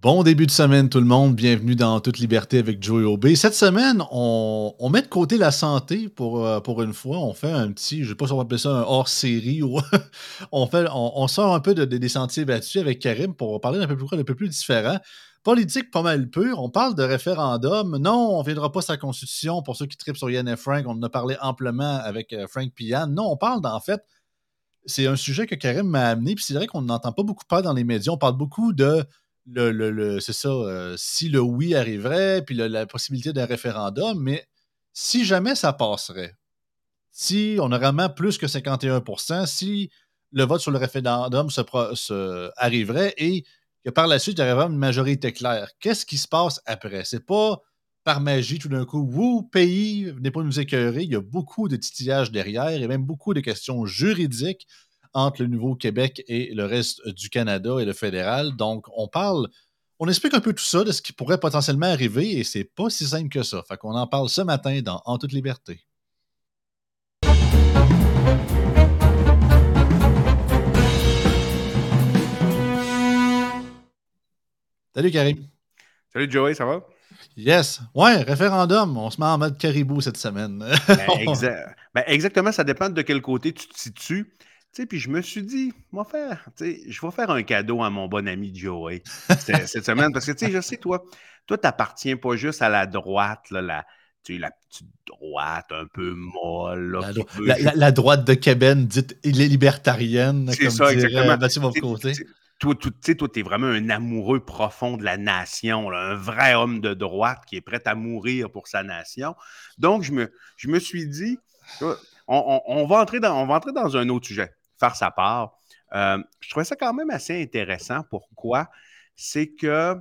Bon début de semaine tout le monde, bienvenue dans Toute Liberté avec Joey Obey. Cette semaine, on, met de côté la santé pour, euh, pour une fois. On fait un petit, je ne sais pas si on va appeler ça un hors-série on, fait, sort un peu de, des sentiers battus avec Karim pour parler d'un peu plus, un peu plus différent. Politique pas mal pure, on parle de référendum. Non, on ne viendra pas sa constitution pour ceux qui tripent sur Yann et Frank. On en a parlé amplement avec euh, Frank Pian. Non, on parle d'en fait, c'est un sujet que Karim m'a amené, puis c'est vrai qu'on n'entend pas beaucoup parler dans les médias. On parle beaucoup de le, c'est ça, euh, si le oui arriverait, puis la possibilité d'un référendum, mais si jamais ça passerait, si on a vraiment plus que 51% si le vote sur le référendum se, arriverait et que par la suite, il y aurait une majorité claire, qu'est-ce qui se passe après? C'est pas par magie tout d'un coup, vous, pays, venez pas nous écœurer. Il y a beaucoup de titillages derrière et même beaucoup de questions juridiques entre le Nouveau-Québec et le reste du Canada et le fédéral. Donc, on parle, on explique un peu tout ça, de ce qui pourrait potentiellement arriver, et c'est pas si simple que ça. Fait qu'on en parle ce matin dans En toute liberté. Salut Karim. Salut Joey, ça va? Yes. Ouais, référendum. On se met en mode caribou cette semaine. Ben, ben, exactement, ça dépend de quel côté tu te situes puis je me suis dit, moi faire, je vais faire un cadeau à mon bon ami Joey cette semaine. Parce que, tu sais, je sais, toi, toi, t'appartiens pas juste à la droite, là, la, la petite droite un peu molle. la, droite de Québec dite libertarienne. C'est ça, exactement. côté. Toi, tu toi, es vraiment un amoureux profond de la nation, un vrai homme de droite qui est prêt à mourir pour sa nation. Donc, je me, je me suis dit, on, va entrer dans, on va entrer dans un autre sujet faire sa part. Euh, je trouvais ça quand même assez intéressant. Pourquoi? C'est que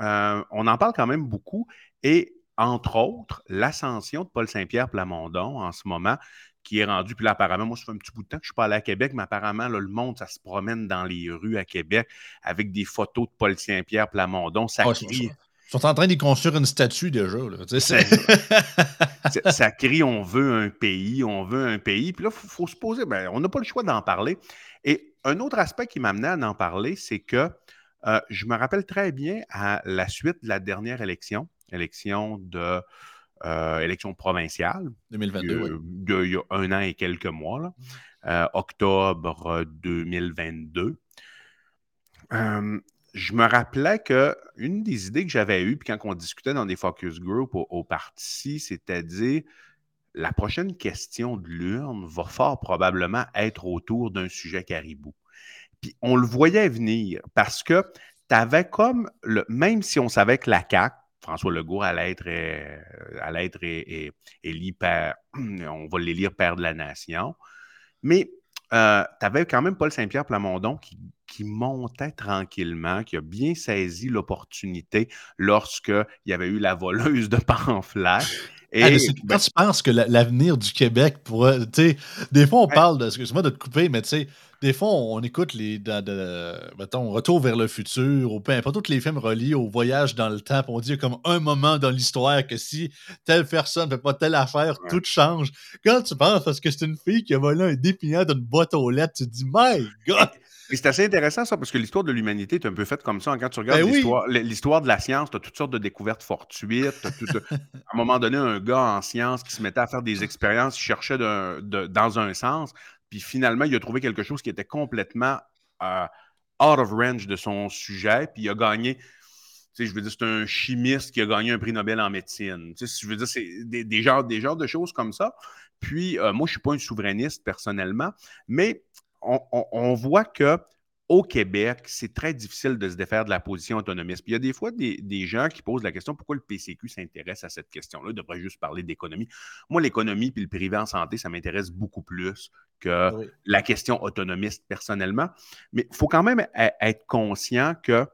euh, on en parle quand même beaucoup et entre autres, l'ascension de Paul Saint-Pierre Plamondon en ce moment, qui est rendu, puis là, apparemment, moi, ça fait un petit bout de temps que je suis pas allé à Québec, mais apparemment, là, le monde, ça se promène dans les rues à Québec avec des photos de Paul Saint-Pierre Plamondon. Ça ah, crie. Ils sont en train d'y construire une statue déjà. ça, crie on veut un pays, on veut un pays. Puis là, il faut, se poser, ben, on n'a pas le choix d'en parler. Et un autre aspect qui m'amenait à en parler, c'est que euh, je me rappelle très bien à la suite de la dernière élection, élection de euh, élection provinciale. 2022, Il y a un an et quelques mois, là, euh, octobre 2022 je me rappelais que une des idées que j'avais eues, puis quand on discutait dans des focus groups au, parti, c'est-à-dire la prochaine question de l'urne va fort probablement être autour d'un sujet caribou. Puis on le voyait venir parce que tu avais comme, même si on savait que la CAQ, François Legault allait être, euh, allait être élu père, on va l'élire père de la nation, mais euh, tu avais quand même Paul Saint-Pierre Plamondon qui, qui, montait tranquillement, qui a bien saisi l'opportunité lorsqu'il y avait eu la voleuse de pamphlets. Et, ah, quand tu penses que l'avenir du Québec pourrait. Des fois, on parle de. Excuse-moi de te couper, mais tu sais, des fois, on, écoute les. De, mettons, Retour vers le futur, ou peu importe, tous les films reliés au voyage dans le temps, on dit comme un moment dans l'histoire que si telle personne ne fait pas telle affaire, tout change. Quand tu penses, parce que c'est une fille qui a volé un dépliant d'une boîte aux lettres, tu te dis, My God! C'est assez intéressant, ça, parce que l'histoire de l'humanité est un peu faite comme ça. Quand tu regardes ben l'histoire de la science, tu as toutes sortes de découvertes fortuites. à un moment donné, un gars en science qui se mettait à faire des expériences, il cherchait dans un sens, puis finalement, il a trouvé quelque chose qui était complètement euh, out of range de son sujet, puis il a gagné. Tu sais, je veux dire, c'est un chimiste qui a gagné un prix Nobel en médecine. Tu sais, je veux dire, c'est des, genres, des genres de choses comme ça. Puis, euh, moi, je ne suis pas un souverainiste personnellement, mais on, voit que au Québec, c'est très difficile de se défaire de la position autonomiste. Puis il y a des fois des, gens qui posent la question pourquoi le PCQ s'intéresse à cette question-là? Il devrait juste parler d'économie. Moi, l'économie puis le privé en santé, ça m'intéresse beaucoup plus que la question autonomiste personnellement. Mais il faut quand même être conscient que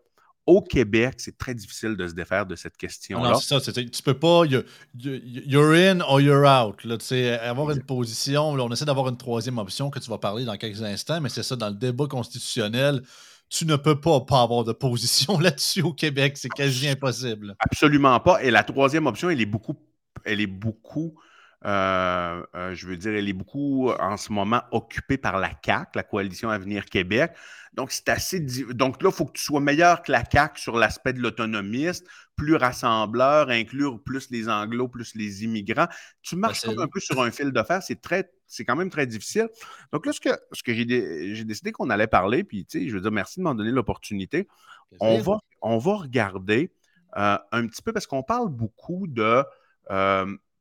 au Québec, c'est très difficile de se défaire de cette question-là. Non, c'est ça. Tu peux pas. You're in or you're out. Là, avoir une position. on essaie d'avoir une troisième option que tu vas parler dans quelques instants, mais c'est ça, dans le débat constitutionnel, tu ne peux pas, pas avoir de position là-dessus au Québec. C'est quasi impossible. Absolument pas. Et la troisième option, elle est beaucoup, elle est beaucoup Euh, euh, je veux dire, elle est beaucoup en ce moment occupée par la CAC, la Coalition Avenir Québec. Donc, c'est assez. Donc là, il faut que tu sois meilleur que la CAC sur l'aspect de l'autonomiste, plus rassembleur, inclure plus les anglos, plus les immigrants. Tu marches comme un peu sur un fil de fer. C'est très, c'est quand même très difficile. Donc là, ce que, ce que j'ai, décidé qu'on allait parler, puis tu sais, je veux dire, merci de m'en donner l'opportunité. On va, on va regarder euh, un petit peu parce qu'on parle beaucoup de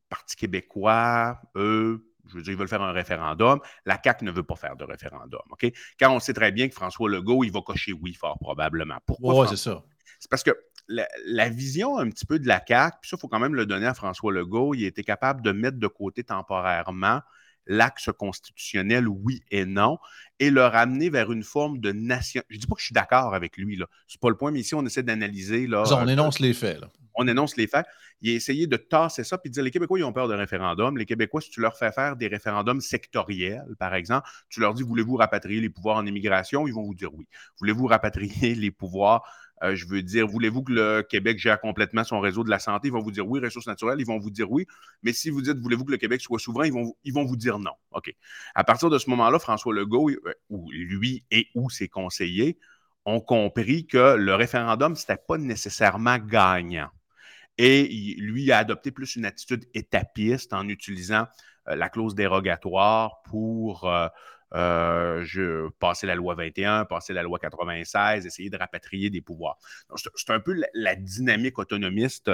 Parti québécois, eux, je veux dire, ils veulent faire un référendum. La CAQ ne veut pas faire de référendum. OK? Quand on sait très bien que François Legault, il va cocher oui fort probablement. Pourquoi? Oui, c'est ça. C'est parce que la, vision un petit peu de la CAQ, puis ça, il faut quand même le donner à François Legault, il était capable de mettre de côté temporairement l'axe constitutionnel, oui et non, et le ramener vers une forme de nation. Je ne dis pas que je suis d'accord avec lui, Ce n'est pas le point, mais ici, on essaie d'analyser. on euh, énonce les faits. On énonce les faits. Il a essayé de tasser ça puis de dire les Québécois, ils ont peur de référendum. Les Québécois, si tu leur fais faire des référendums sectoriels, par exemple, tu leur dis voulez-vous rapatrier les pouvoirs en immigration? Ils vont vous dire oui. Voulez-vous rapatrier les pouvoirs euh, je veux dire, voulez-vous que le Québec gère complètement son réseau de la santé? Ils vont vous dire oui, ressources naturelles, ils vont vous dire oui. Mais si vous dites, voulez-vous que le Québec soit souverain, ils vont, ils vont vous dire non. OK. À partir de ce moment-là, François Legault, euh, ou lui et ou ses conseillers, ont compris que le référendum, ce n'était pas nécessairement gagnant. Et lui a adopté plus une attitude étapiste en utilisant euh, la clause dérogatoire pour je, passer la loi 21, passer la loi 96, essayer de rapatrier des pouvoirs. C'est un peu la, dynamique autonomiste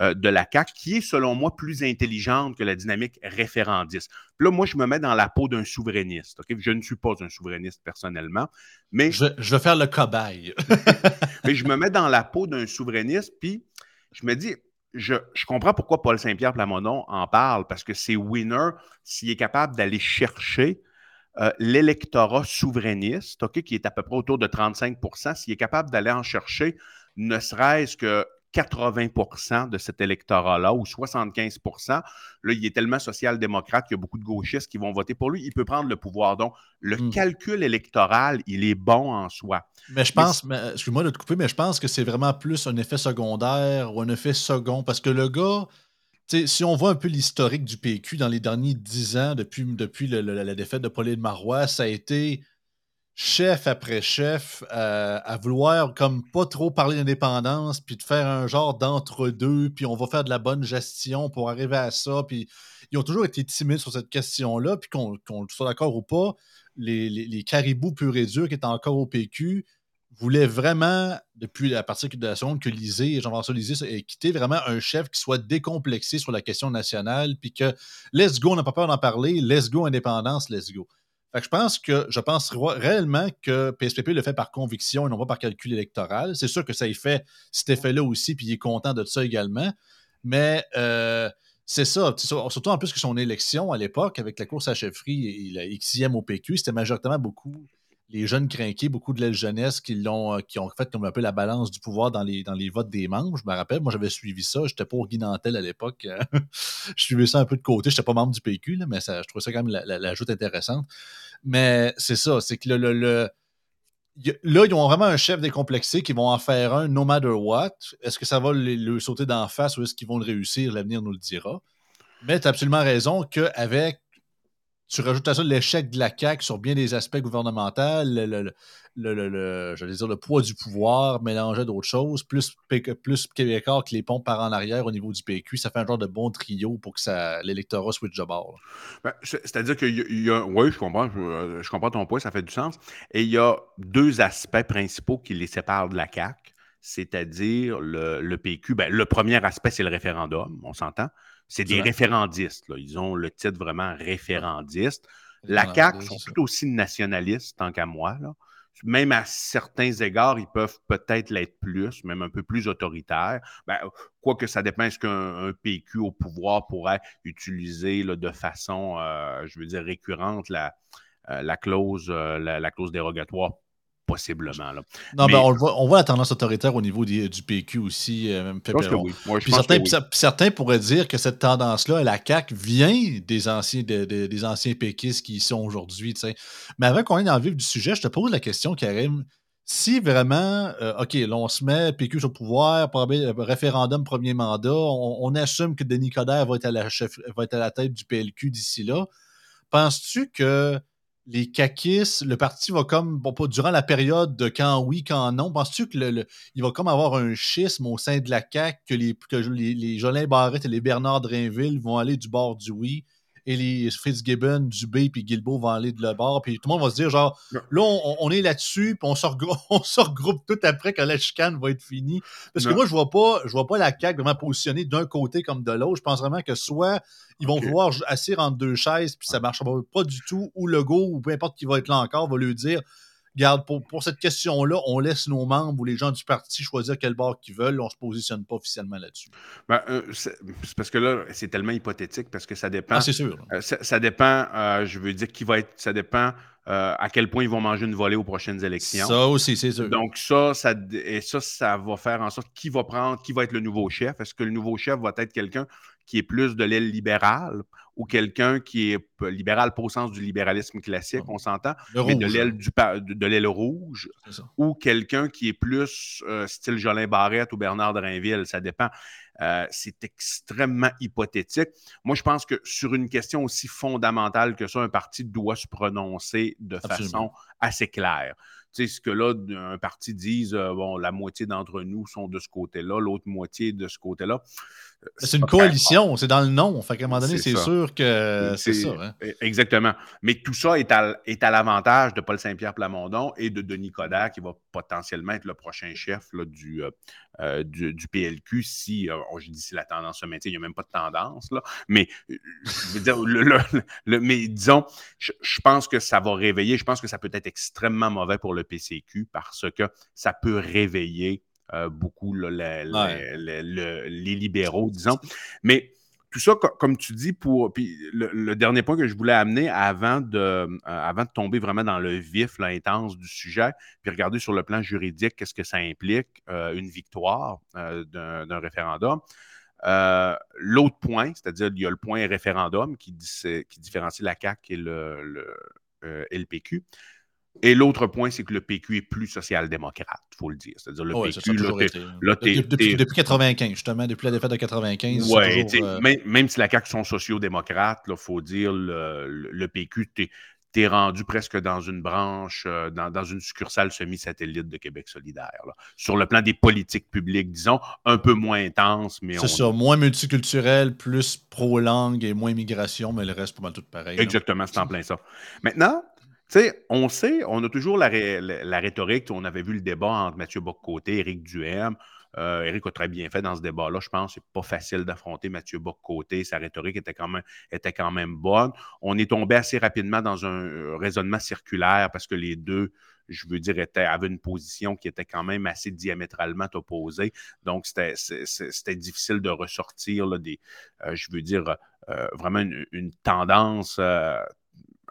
euh, de la CAQ qui est, selon moi, plus intelligente que la dynamique référendiste. Puis là, moi, je me mets dans la peau d'un souverainiste. Je ne suis pas un souverainiste personnellement, mais... Je, je vais faire le cobaye. mais je me mets dans la peau d'un souverainiste, puis je me dis, je, je, comprends pourquoi Paul Saint-Pierre Plamondon en parle, parce que c'est winner s'il est capable d'aller chercher euh, l'électorat souverainiste, qui est à peu près autour de 35% s'il est capable d'aller en chercher ne serait-ce que 80% de cet électorat-là ou 75 là, il est tellement social-démocrate qu'il y a beaucoup de gauchistes qui vont voter pour lui. Il peut prendre le pouvoir. Donc, le hmm. calcul électoral, il est bon en soi. Mais je pense, excuse-moi de te couper, mais je pense que c'est vraiment plus un effet secondaire ou un effet second parce que le gars, si on voit un peu l'historique du PQ dans les derniers dix ans, depuis, depuis la défaite de Pauline Marois, ça a été chef après chef euh, à vouloir comme pas trop parler d'indépendance, puis de faire un genre d'entre-deux, puis on va faire de la bonne gestion pour arriver à ça. Puis ils ont toujours été timides sur cette question-là, puis qu'on soit d'accord ou pas, les, les, caribous purs et durs qui étaient encore au PQ, voulait vraiment, depuis la partie de la seconde, que Lisée, Jean-François Lisée ait quitté vraiment un chef qui soit décomplexé sur la question nationale, puis que let's go, on n'a pas peur d'en parler, let's go, indépendance, let's go. Fait que je pense que je pense réellement que PSPP le fait par conviction et non pas par calcul électoral. C'est sûr que ça y fait cet effet-là aussi, puis il est content de ça également. Mais euh, c'est ça, surtout en plus que son élection à l'époque, avec la course à chefferie et la Xème au PQ, c'était majoritairement beaucoup les jeunes crinqués, beaucoup de la jeunesse qui, l'ont, euh, qui ont fait comme un peu la balance du pouvoir dans les, votes des membres. Je me rappelle, moi, j'avais suivi ça. J'étais pas au Guinantel à l'époque. je suivais ça un peu de côté. Je n'étais pas membre du PQ, mais ça, je trouvais ça quand même la, la, intéressante. Mais c'est ça, c'est que le, le, là, ils ont vraiment un chef décomplexé qui vont en faire un no matter what. Est-ce que ça va le, sauter d'en face ou est-ce qu'ils vont le réussir? L'avenir nous le dira. Mais tu as absolument raison qu'avec tu rajoutes à ça l'échec de la CAQ sur bien des aspects gouvernementaux, le, dire, le poids du pouvoir mélangé d'autres choses, plus, plus Québécois que les pompes par en arrière au niveau du PQ, ça fait un genre de bon trio pour que l'électorat switch de bord. Ben, c'est-à-dire y, a. Oui, je comprends, je, comprends ton point, ça fait du sens. Et il y a deux aspects principaux qui les séparent de la CAQ, c'est-à-dire le, PQ. Ben, le premier aspect, c'est le référendum, on s'entend. C'est des référendistes. Ils ont le titre vraiment référendiste. La CAQ sont tout aussi nationalistes, tant qu'à moi. Même à certains égards, ils peuvent peut-être l'être plus, même un peu plus autoritaires. Ben, quoique ça dépend, est-ce qu'un PQ au pouvoir pourrait utiliser de façon, euh, je veux dire, récurrente la, euh, la clause, euh, la, clause dérogatoire possiblement. Là. Non, mais, ben, on, voit, on, voit, la tendance autoritaire au niveau du PQ aussi. Euh, même certains, certains, pourraient dire que cette tendance-là, la CAQ, vient des anciens, des anciens péquistes qui y sont aujourd'hui. Mais avant qu'on ait dans le vif du sujet, je te pose la question, Karim. si vraiment, euh, OK, là, on se met, PQ sur le pouvoir, euh, référendum, premier mandat, on, assume que Denis Coderre va être à la, chef, va être à la tête du PLQ d'ici là, penses-tu que les caquistes, le parti va comme, bon, pas durant la période de quand oui, quand non, penses-tu qu'il va comme avoir un schisme au sein de la CAQ, que les, que les Jolin Barrette et les Bernard Drainville vont aller du bord du oui, et les Fitzgibbon, Dubé puis Guilbeault vont aller de le bord. Puis tout le monde va se dire, genre, là, on, est là-dessus, puis on se, regroupe, tout après quand la chicane va être finie. Parce que moi, je vois pas, je vois pas la CAQ vraiment positionnée d'un côté comme de l'autre. Je pense vraiment que soit ils vont vouloir assis entre deux chaises, puis ça marchera pas du tout, ou le go, ou peu importe qui va être là encore, va lui dire Regarde, pour, cette question-là, on laisse nos membres ou les gens du parti choisir quel bord qu'ils veulent. On ne se positionne pas officiellement là-dessus. Ben, euh, c'est parce que là, c'est tellement hypothétique parce que ça dépend. Ah, c'est sûr. Euh, ça, dépend, euh, je veux dire, qui va être. Ça dépend à quel point ils vont manger une volée aux prochaines élections. Ça aussi, c'est sûr. Donc, ça, ça, et ça, ça va faire en sorte qui va prendre, qui va être le nouveau chef. Est-ce que le nouveau chef va être quelqu'un qui est plus de l'aile libérale ou quelqu'un qui est libéral pas au sens du libéralisme classique, on s'entend, mais de l'aile de l'aile rouge, ou quelqu'un qui est plus euh, style Jolin Barrette ou Bernard Drainville, ça dépend. Euh, c'est extrêmement hypothétique. Moi, je pense que sur une question aussi fondamentale que ça, un parti doit se prononcer de façon assez claire. Ce que là, un parti dise, euh, bon, la moitié d'entre nous sont de ce côté-là, l'autre moitié de ce côté-là. C'est une coalition, c'est dans le nom. Fait qu'à un moment donné, c'est sûr que c'est ça. Hein. E, exactement. Mais tout ça est à, est à l'avantage de Paul Saint-Pierre Plamondon et de Denis Coderre, qui va potentiellement être le prochain chef là, du, euh, euh, du, PLQ si, euh, je dis si la tendance se maintient, il n'y a même pas de tendance, là. Mais, je veux dire, le, mais disons, je, pense que ça va réveiller, je pense que ça peut être extrêmement mauvais pour le PCQ parce que ça peut réveiller euh, beaucoup les libéraux, disons. Mais tout ça, comme tu dis, pour. Puis le, dernier point que je voulais amener avant de, euh, avant de tomber vraiment dans le vif, l'intense du sujet, puis regarder sur le plan juridique, qu'est-ce que ça implique, euh, une victoire d'un référendum. L'autre point, c'est-à-dire il y a le point référendum qui, qui différencie la CAQ et le, le LPQ. Et l'autre point, c'est que le PQ est plus social-démocrate, il faut le dire. C'est-à-dire le PQ, là, depuis, 95, justement, depuis la défaite de 95. Oui, euh, même, si la CAQ sont sociaux-démocrates, il faut dire, le, le PQ, tu es, rendu presque dans une branche, euh, dans, une succursale semi-satellite de Québec solidaire. Sur le plan des politiques publiques, disons, un peu moins intense, mais... C'est ça, moins multiculturel, plus pro-langue et moins immigration, mais le reste, pas mal tout pareil. Exactement, c'est en plein ça. Maintenant, tu sais, on sait, on a toujours la, rhétorique. On avait vu le débat entre Mathieu Boccoté et Éric Duhem. Euh, Éric a très bien fait dans ce débat-là. Je pense que c'est pas facile d'affronter Mathieu Boccoté. Sa rhétorique était quand, même, était quand même bonne. On est tombé assez rapidement dans un euh, raisonnement circulaire parce que les deux, je veux dire, étaient, avaient une position qui était quand même assez diamétralement opposée. Donc, c'était difficile de ressortir des, euh, je veux dire, vraiment une, tendance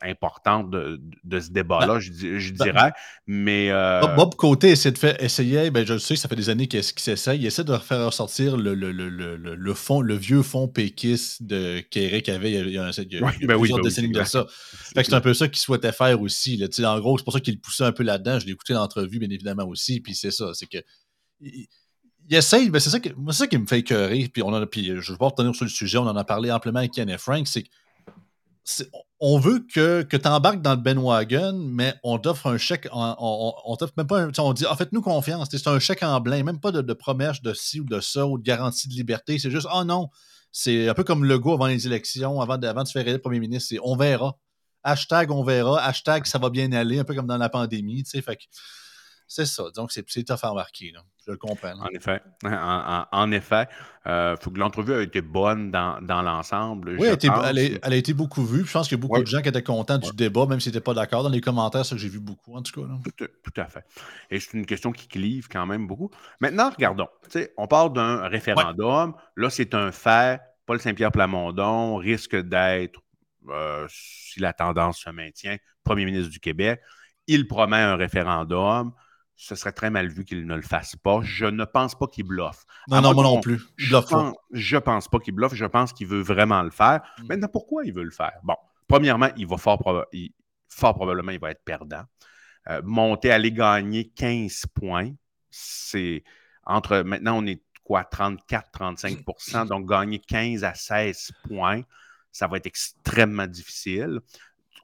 importante de, ce débat-là, ben, je, ben, dirais. mais. Euh, Bob Côté essaie de faire, essayait, ben, je sais, ça fait des années qu'il s'essaye, il essaie de faire ressortir le, le, le, le, fond, le vieux fond péquiste de qu'Éric avait il y a, il y a, il plusieurs décennies de ça. c'est un peu ça qu'il souhaitait faire aussi. Là. En gros, c'est pour ça qu'il poussait un peu là-dedans. Je l'ai écouté dans l'entrevue, bien évidemment, aussi. Puis c'est ça, c'est que. Il, essaye, mais c'est ça, ça qui me fait écœurer. Puis, on a, puis je vais pas retenir sur le sujet, on en a parlé amplement avec Ken et Frank, c'est que on veut que, que tu embarques dans le bandwagon, mais on t'offre un chèque, on, t'offre même pas un, on dit, en fait, nous confiance, c'est un chèque en blanc, même pas de, promesse de ci ou de ça, ou de garantie de liberté, c'est juste, oh non, c'est un peu comme le go avant les élections, avant de, avant de se faire élire premier ministre, c'est on verra. Hashtag on verra, hashtag ça va bien aller, un peu comme dans la pandémie, tu sais, fait que c'est ça. Donc, c'est tough à embarquer. Je le comprends. En effet. En, effet. Euh, faut que l'entrevue a été bonne dans, l'ensemble. Oui, elle, a été beaucoup vue. Je pense qu'il y a beaucoup de gens qui étaient contents du débat, même s'ils n'étaient pas d'accord. Dans les commentaires, ça que j'ai vu beaucoup, en tout cas. Tout, à fait. Et c'est une question qui clive quand même beaucoup. Maintenant, regardons. On parle d'un référendum. Là, c'est un fait. Paul Saint-Pierre Plamondon risque d'être, euh, si la tendance se maintient, premier ministre du Québec. Il promet un référendum ce serait très mal vu qu'il ne le fasse pas. Je ne pense pas qu'il bluffe. Non, non, moi non plus. je, pense, je pense pas qu'il bluffe. Je pense qu'il veut vraiment le faire. Hmm. Maintenant, pourquoi il veut le faire? Bon, premièrement, il va fort, fort probablement, il va être perdant. monter, aller gagner 15 points. C'est entre maintenant, on est quoi, 34-35% Donc, gagner 15 à 16 points, ça va être extrêmement difficile,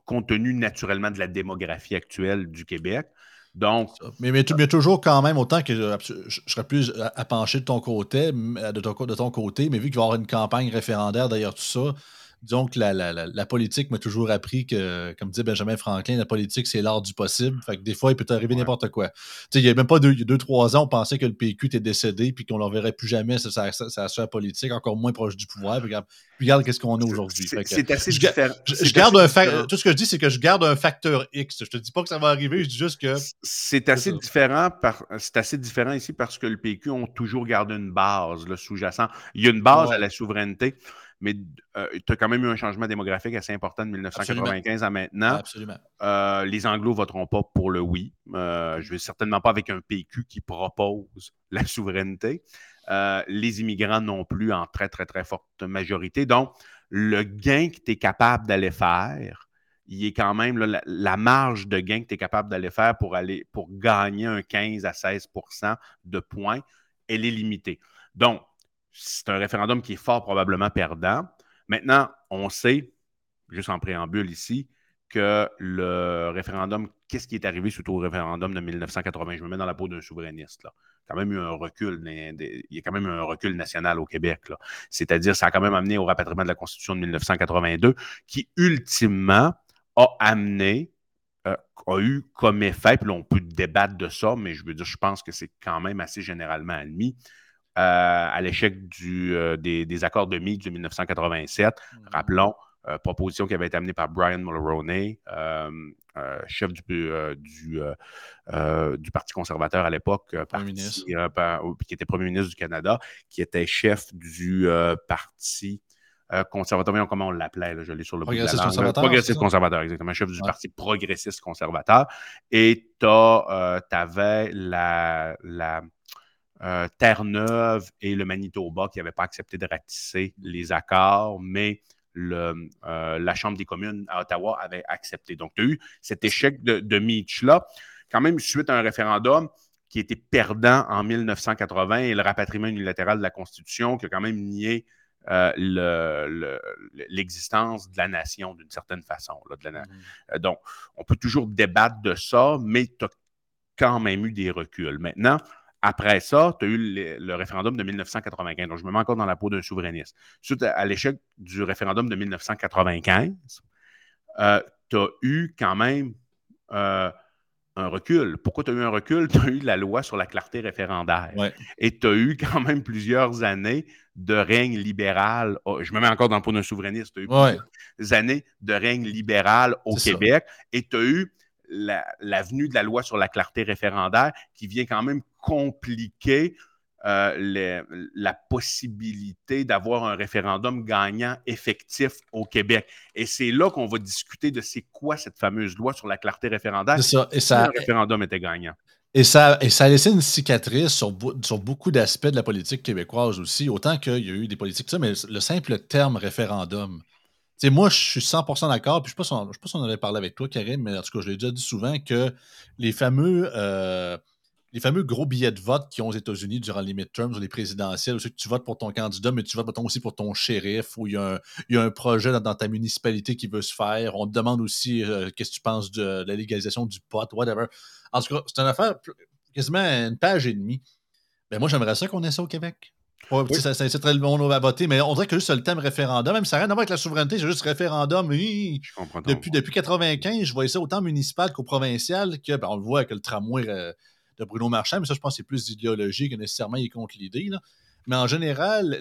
compte tenu naturellement de la démographie actuelle du Québec. Donc, mais, mais, toujours quand même, autant que je, serais plus à, pencher de ton côté, de ton, côté, mais vu qu'il va y avoir une campagne référendaire d'ailleurs tout ça, disons que la, la, la, politique m'a toujours appris que, comme dit Benjamin Franklin, la politique, c'est l'art du possible. Fait que des fois, il peut t'arriver n'importe quoi. il n'y a même pas deux, deux, trois ans, on pensait que le PQ était décédé puis qu'on ne le verrait plus jamais, ça, ça, ça, ça, politique, encore moins proche du pouvoir. Puis, regarde, qu'est-ce qu'on a aujourd'hui. C'est assez différent. Je, garde un Tout ce que je dis, c'est que je garde un facteur X. Je te dis pas que ça va arriver, je dis juste que. C'est assez différent par... c'est assez différent ici parce que le PQ ont toujours gardé une base sous-jacent. Il y a une base à la souveraineté mais euh, tu as quand même eu un changement démographique assez important de 1995 à maintenant. Absolument. Euh, les Anglos ne voteront pas pour le oui. Euh, je ne vais certainement pas avec un PQ qui propose la souveraineté. les immigrants non plus en très, très, très forte majorité. Donc, le gain que tu es capable d'aller faire, il est quand même la, marge de gain que tu es capable d'aller faire pour, aller, pour gagner un 15 à 16% de points, elle est limitée. Donc, c'est un référendum qui est fort probablement perdant. Maintenant, on sait, juste en préambule ici, que le référendum, qu'est-ce qui est arrivé suite au référendum de 1980? Je me mets dans la peau d'un souverainiste. Là. Quand même eu un recul, il y a quand même eu un recul national au Québec. C'est-à-dire, ça a quand même amené au rapatriement de la Constitution de 1982, qui ultimement a amené, euh, a eu comme effet, puis là, on peut débattre de ça, mais je veux dire, je pense que c'est quand même assez généralement admis, à l'échec euh, des, accords de Meade de 1987. Mmh. Rappelons, euh, proposition qui avait été amenée par Brian Mulroney, chef du, du, Parti conservateur à l'époque, qui était premier ministre du Canada, qui était chef du Parti conservateur, comment on l'appelait, je l'ai sur le Progressiste conservateur. Progressiste conservateur, exactement, chef du Parti progressiste conservateur. Et tu avais la, la euh, Terre-Neuve et le Manitoba qui n'avaient pas accepté de ratisser les accords, mais le, euh, la Chambre des communes à Ottawa avait accepté. Donc, tu as eu cet échec de, de Mitch-là, quand même suite à un référendum qui était perdant en 1980 et le rapatriement unilatéral de la Constitution qui a quand même nié euh, l'existence de la nation d'une certaine façon. Mmh. donc, on peut toujours débattre de ça, mais tu as quand même eu des reculs. Maintenant, après ça, tu as eu le, référendum de 1995. Donc, je me mets encore dans la peau d'un souverainiste. Suite à, l'échec du référendum de 1995, euh, tu as eu quand même euh, un recul. Pourquoi tu as eu un recul? Tu as eu la loi sur la clarté référendaire. Et tu as eu quand même plusieurs années de règne libéral. Je me mets encore dans le peau d'un souverainiste. Tu as eu plusieurs années de règne libéral au Québec. Et tu as eu l'avenue de la loi sur la clarté référendaire qui vient quand même compliquer euh, la possibilité d'avoir un référendum gagnant effectif au Québec. Et c'est là qu'on va discuter de c'est quoi cette fameuse loi sur la clarté référendaire. Ça. Et ça, le référendum était gagnant. Et ça, et ça a laissé une cicatrice sur, sur beaucoup d'aspects de la politique québécoise aussi, autant qu'il y a eu des politiques, ça, mais le simple terme référendum, moi, je suis 100% d'accord. Puis je ne sais, pas si on avait parlé avec toi, Karim, mais en tout cas, je l'ai déjà dit souvent que les fameux, euh, les fameux gros billets de vote qui ont aux États-Unis durant les midterms ou les présidentielles, où que tu votes pour ton candidat, mais tu votes aussi pour ton shérif, ou il y a un, projet dans, ta municipalité qui veut se faire. On te demande aussi euh, qu'est-ce que tu penses de, la légalisation du pot, whatever. En tout cas, c'est une affaire quasiment une page et demie. Ben moi, j'aimerais ça qu'on ait ça au Québec. Ouais, ça, ça, très bon à voter, mais on dirait que juste le thème référendum, même ça n'a rien à voir avec la souveraineté, c'est juste référendum. Oui, depuis, depuis 95, je voyais ça autant municipal qu'au provincial, que ben, on le voit avec le tramway euh, Bruno Marchand, mais ça, je pense c'est plus idéologie que nécessairement il est contre l'idée. Mais en général,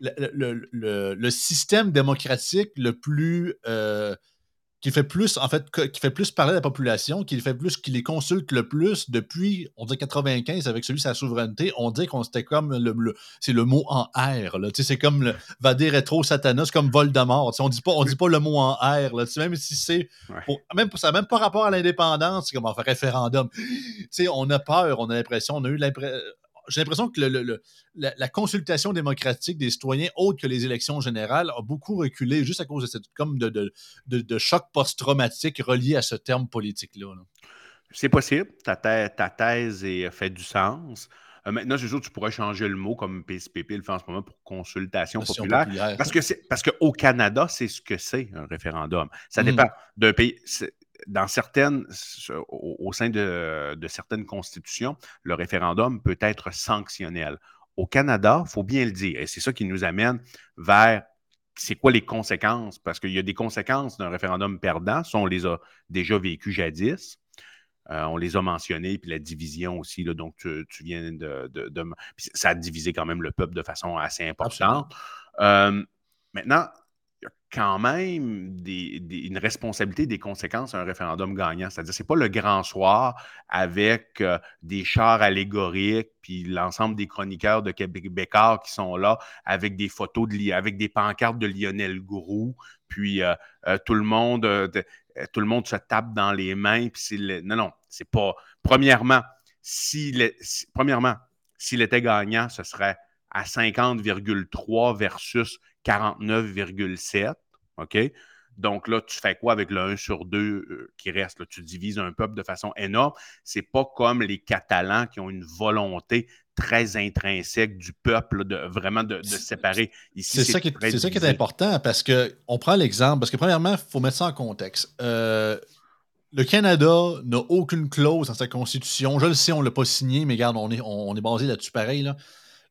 le, système démocratique le plus euh, qui fait plus, en fait, qui fait plus parler à la population, qui fait plus, qui les consulte le plus depuis, on dit 95 avec celui de sa souveraineté, on dit qu'on c'était comme le, c'est le mot en R, là. c'est comme le Vader rétro Satanas, comme Voldemort. on dit pas, on dit pas le mot en R, là. même si c'est, même, ça n'a même pas rapport à l'indépendance, c'est comme un référendum. on a peur, on a l'impression, on a eu l'impression, j'ai l'impression que le, la, consultation démocratique des citoyens, autre que les élections générales, a beaucoup reculé juste à cause de cette comme de, de, de, choc post-traumatique relié à ce terme politique-là. c'est possible. Ta, ta, thèse est, fait du sens. Euh, maintenant, c'est sûr que tu pourrais changer le mot comme PSPP le fait en ce moment pour consultation populaire. Parce que c'est parce qu'au Canada, c'est ce que c'est un référendum. Ça hmm. dépend d'un pays. Dans certaines, au, sein de, certaines constitutions, le référendum peut être sanctionnel. Au Canada, il faut bien le dire, et c'est ça qui nous amène vers c'est quoi les conséquences? Parce qu'il y a des conséquences d'un référendum perdant, ça on les a déjà vécues jadis. Euh, on les a mentionnés, puis la division aussi. Là, donc, tu, viens de, Ça a divisé quand même le peuple de façon assez importante. Euh, maintenant, quand même une responsabilité des conséquences à un référendum gagnant. C'est-à-dire, ce n'est pas le grand soir avec euh, des chars allégoriques, puis l'ensemble des chroniqueurs de Québécois qui sont là avec des photos, de, avec des pancartes de Lionel Groux, puis tout le monde euh, tout le monde se tape dans les mains. Puis Non, non, c'est pas. Premièrement, premièrement, s'il était gagnant, ce serait à 50,3 versus 49,7. OK? Donc là, tu fais quoi avec le 1 sur 2 euh, qui reste? Tu divises un peuple de façon énorme. C'est pas comme les Catalans qui ont une volonté très intrinsèque du peuple de vraiment de, séparer. C'est ça, qui est, ça qui est important parce que on prend l'exemple, parce que premièrement, il faut mettre ça en contexte. Euh, le Canada n'a aucune clause dans sa constitution. Je le sais, on ne l'a pas signé, mais regarde, on est, on est basé là-dessus pareil. Là.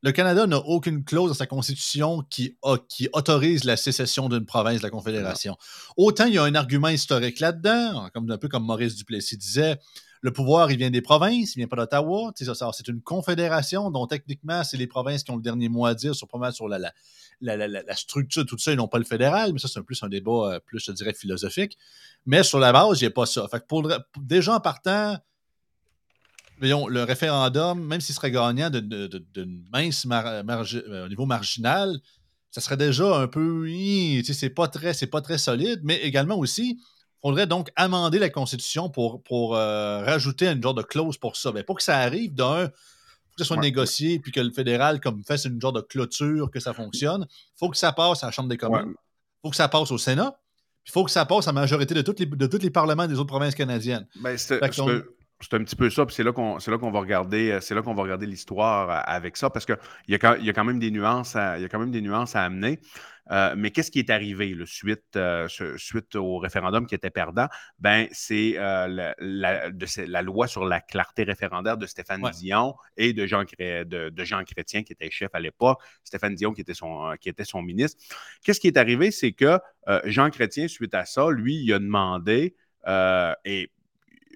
Le Canada n'a aucune clause dans sa constitution qui, qui autorise la sécession d'une province de la Confédération. Autant il y a un argument historique là-dedans, comme, un peu comme Maurice Duplessis disait, le pouvoir, il vient des provinces, il vient pas d'Ottawa. C'est une confédération dont techniquement, c'est les provinces qui ont le dernier mot à dire sur, sur la, la, la, la, structure, tout ça, ils n'ont pas le fédéral, mais ça, c'est plus un débat euh, plus, je dirais, philosophique. Mais sur la base, il n'y a pas ça. Fait que pour, déjà en partant, voyons, le référendum, même s'il serait gagnant d'une mince euh, au niveau marginal, ça serait déjà un peu. C'est pas, très, pas très solide, mais également aussi, il faudrait donc amender la Constitution pour, pour euh, rajouter une genre de clause pour ça. Mais pour que ça arrive, d'un, faut que ça soit négocié, puis que le fédéral comme fasse une genre de clôture, que ça fonctionne. Il faut que ça passe à la Chambre des communes. Il faut que ça passe au Sénat. Il faut que ça passe à la majorité de tous les, de tous les parlements des autres provinces canadiennes. Ben, c'est un petit peu ça, puis c'est là qu'on va regarder, euh, c'est là qu'on va regarder l'histoire euh, avec ça, parce qu'il y, a, y a quand même des nuances à, y a quand même des nuances à amener. Euh, mais qu'est-ce qui est arrivé suite, suite au référendum qui était perdant? Ben, c'est la, la, loi sur la clarté référendaire de Stéphane Dion et de Jean, de, de Jean Chrétien, qui était chef à l'époque, Stéphane Dion qui était son, qui était son ministre. Qu'est-ce qui est arrivé? C'est que Jean Chrétien, suite à ça, lui, il a demandé, et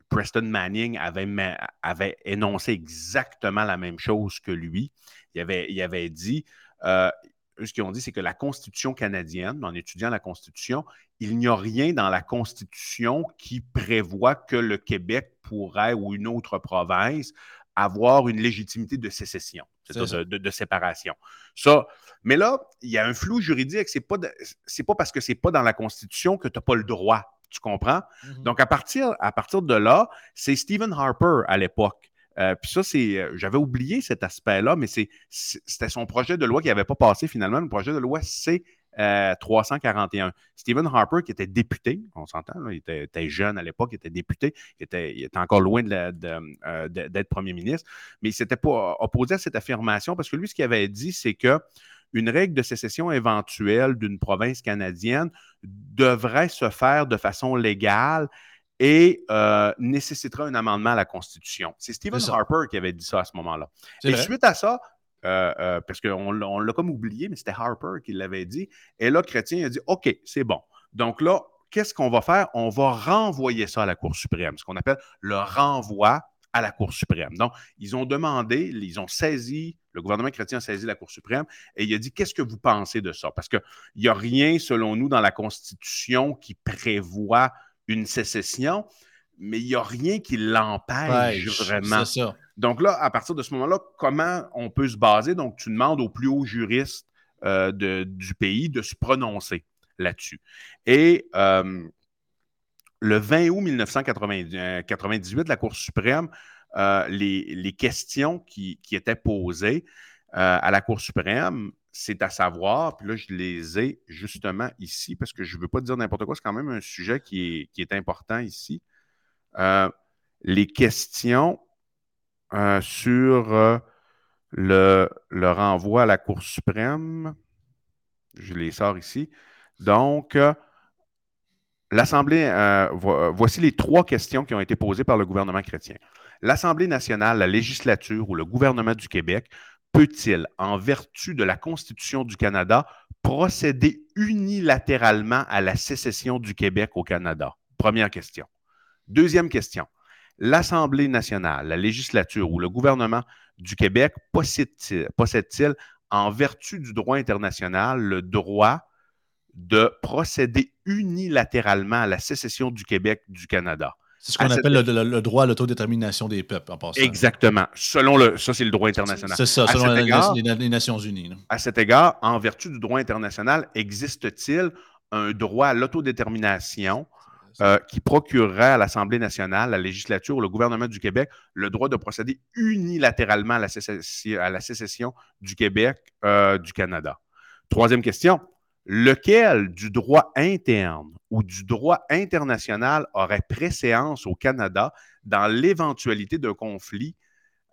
Preston Manning avait, énoncé exactement la même chose que lui. Il avait, avait dit, euh, ce qu'ils ont dit, c'est que la Constitution canadienne, en étudiant la Constitution, il n'y a rien dans la Constitution qui prévoit que le Québec pourrait ou une autre province avoir une légitimité de sécession, de, de, séparation. Ça, mais là, il y a un flou juridique. C'est pas, pas parce que c'est pas dans la Constitution que tu n'as pas le droit tu comprends? Mm-hmm. Donc, à partir, à partir de là, c'est Stephen Harper à l'époque. Euh, puis ça, c'est. Euh, j'avais oublié cet aspect-là, mais c'était son projet de loi qui n'avait pas passé finalement, le projet de loi C. 341. Euh, Stephen Harper, qui était député, on s'entend, il était, jeune à l'époque, il était député, il était, il était encore loin d'être premier ministre, mais il s'était pas opposé à cette affirmation parce que lui, ce qu'il avait dit, c'est que une règle de sécession éventuelle d'une province canadienne devrait se faire de façon légale et euh, nécessitera un amendement à la Constitution. C'est Stephen Harper qui avait dit ça à ce moment-là. Et suite à ça, euh, euh, parce qu'on l'a comme oublié, mais c'était Harper qui l'avait dit, et là, Chrétien a dit OK, c'est bon. Donc là, qu'est-ce qu'on va faire? On va renvoyer ça à la Cour suprême, ce qu'on appelle le renvoi à la Cour suprême. Donc, ils ont demandé, ils ont saisi, le gouvernement chrétien a saisi la Cour suprême et il a dit qu'est-ce que vous pensez de ça? Parce qu'il n'y a rien, selon nous, dans la Constitution qui prévoit une sécession, mais il n'y a rien qui l'empêche vraiment. Ça. Donc là, à partir de ce moment-là, comment on peut se baser? Donc, tu demandes au plus haut juriste euh, du pays de se prononcer là-dessus. Et euh, le 20 août 1998, la Cour suprême, euh, les, questions qui, étaient posées euh, à la Cour suprême, c'est à savoir, puis là, je les ai justement ici, parce que je ne veux pas dire n'importe quoi, c'est quand même un sujet qui est, important ici. Euh, les questions euh, sur euh, le, le, renvoi à la Cour suprême. Je les sors ici. Donc, euh, l'Assemblée, voici les trois questions qui ont été posées par le gouvernement chrétien. L'Assemblée nationale, la législature ou le gouvernement du Québec peut-il, en vertu de la Constitution du Canada, procéder unilatéralement à la sécession du Québec au Canada? Première question. Deuxième question. L'Assemblée nationale, la législature ou le gouvernement du Québec possède-t-il, en vertu du droit international, le droit de procéder unilatéralement à la sécession du Québec du Canada? C'est ce qu'on appelle le, droit à l'autodétermination des peuples, en passant. Exactement. Selon le, ça, c'est le droit international. C'est ça, selon les, Nations Unies. À cet égard, en vertu du droit international, existe-t-il un droit à l'autodétermination euh, qui procurerait à l'Assemblée nationale, la législature ou le gouvernement du Québec le droit de procéder unilatéralement à la sécession, du Québec euh, du Canada? Troisième question. Lequel du droit interne ou du droit international aurait préséance au Canada dans l'éventualité d'un conflit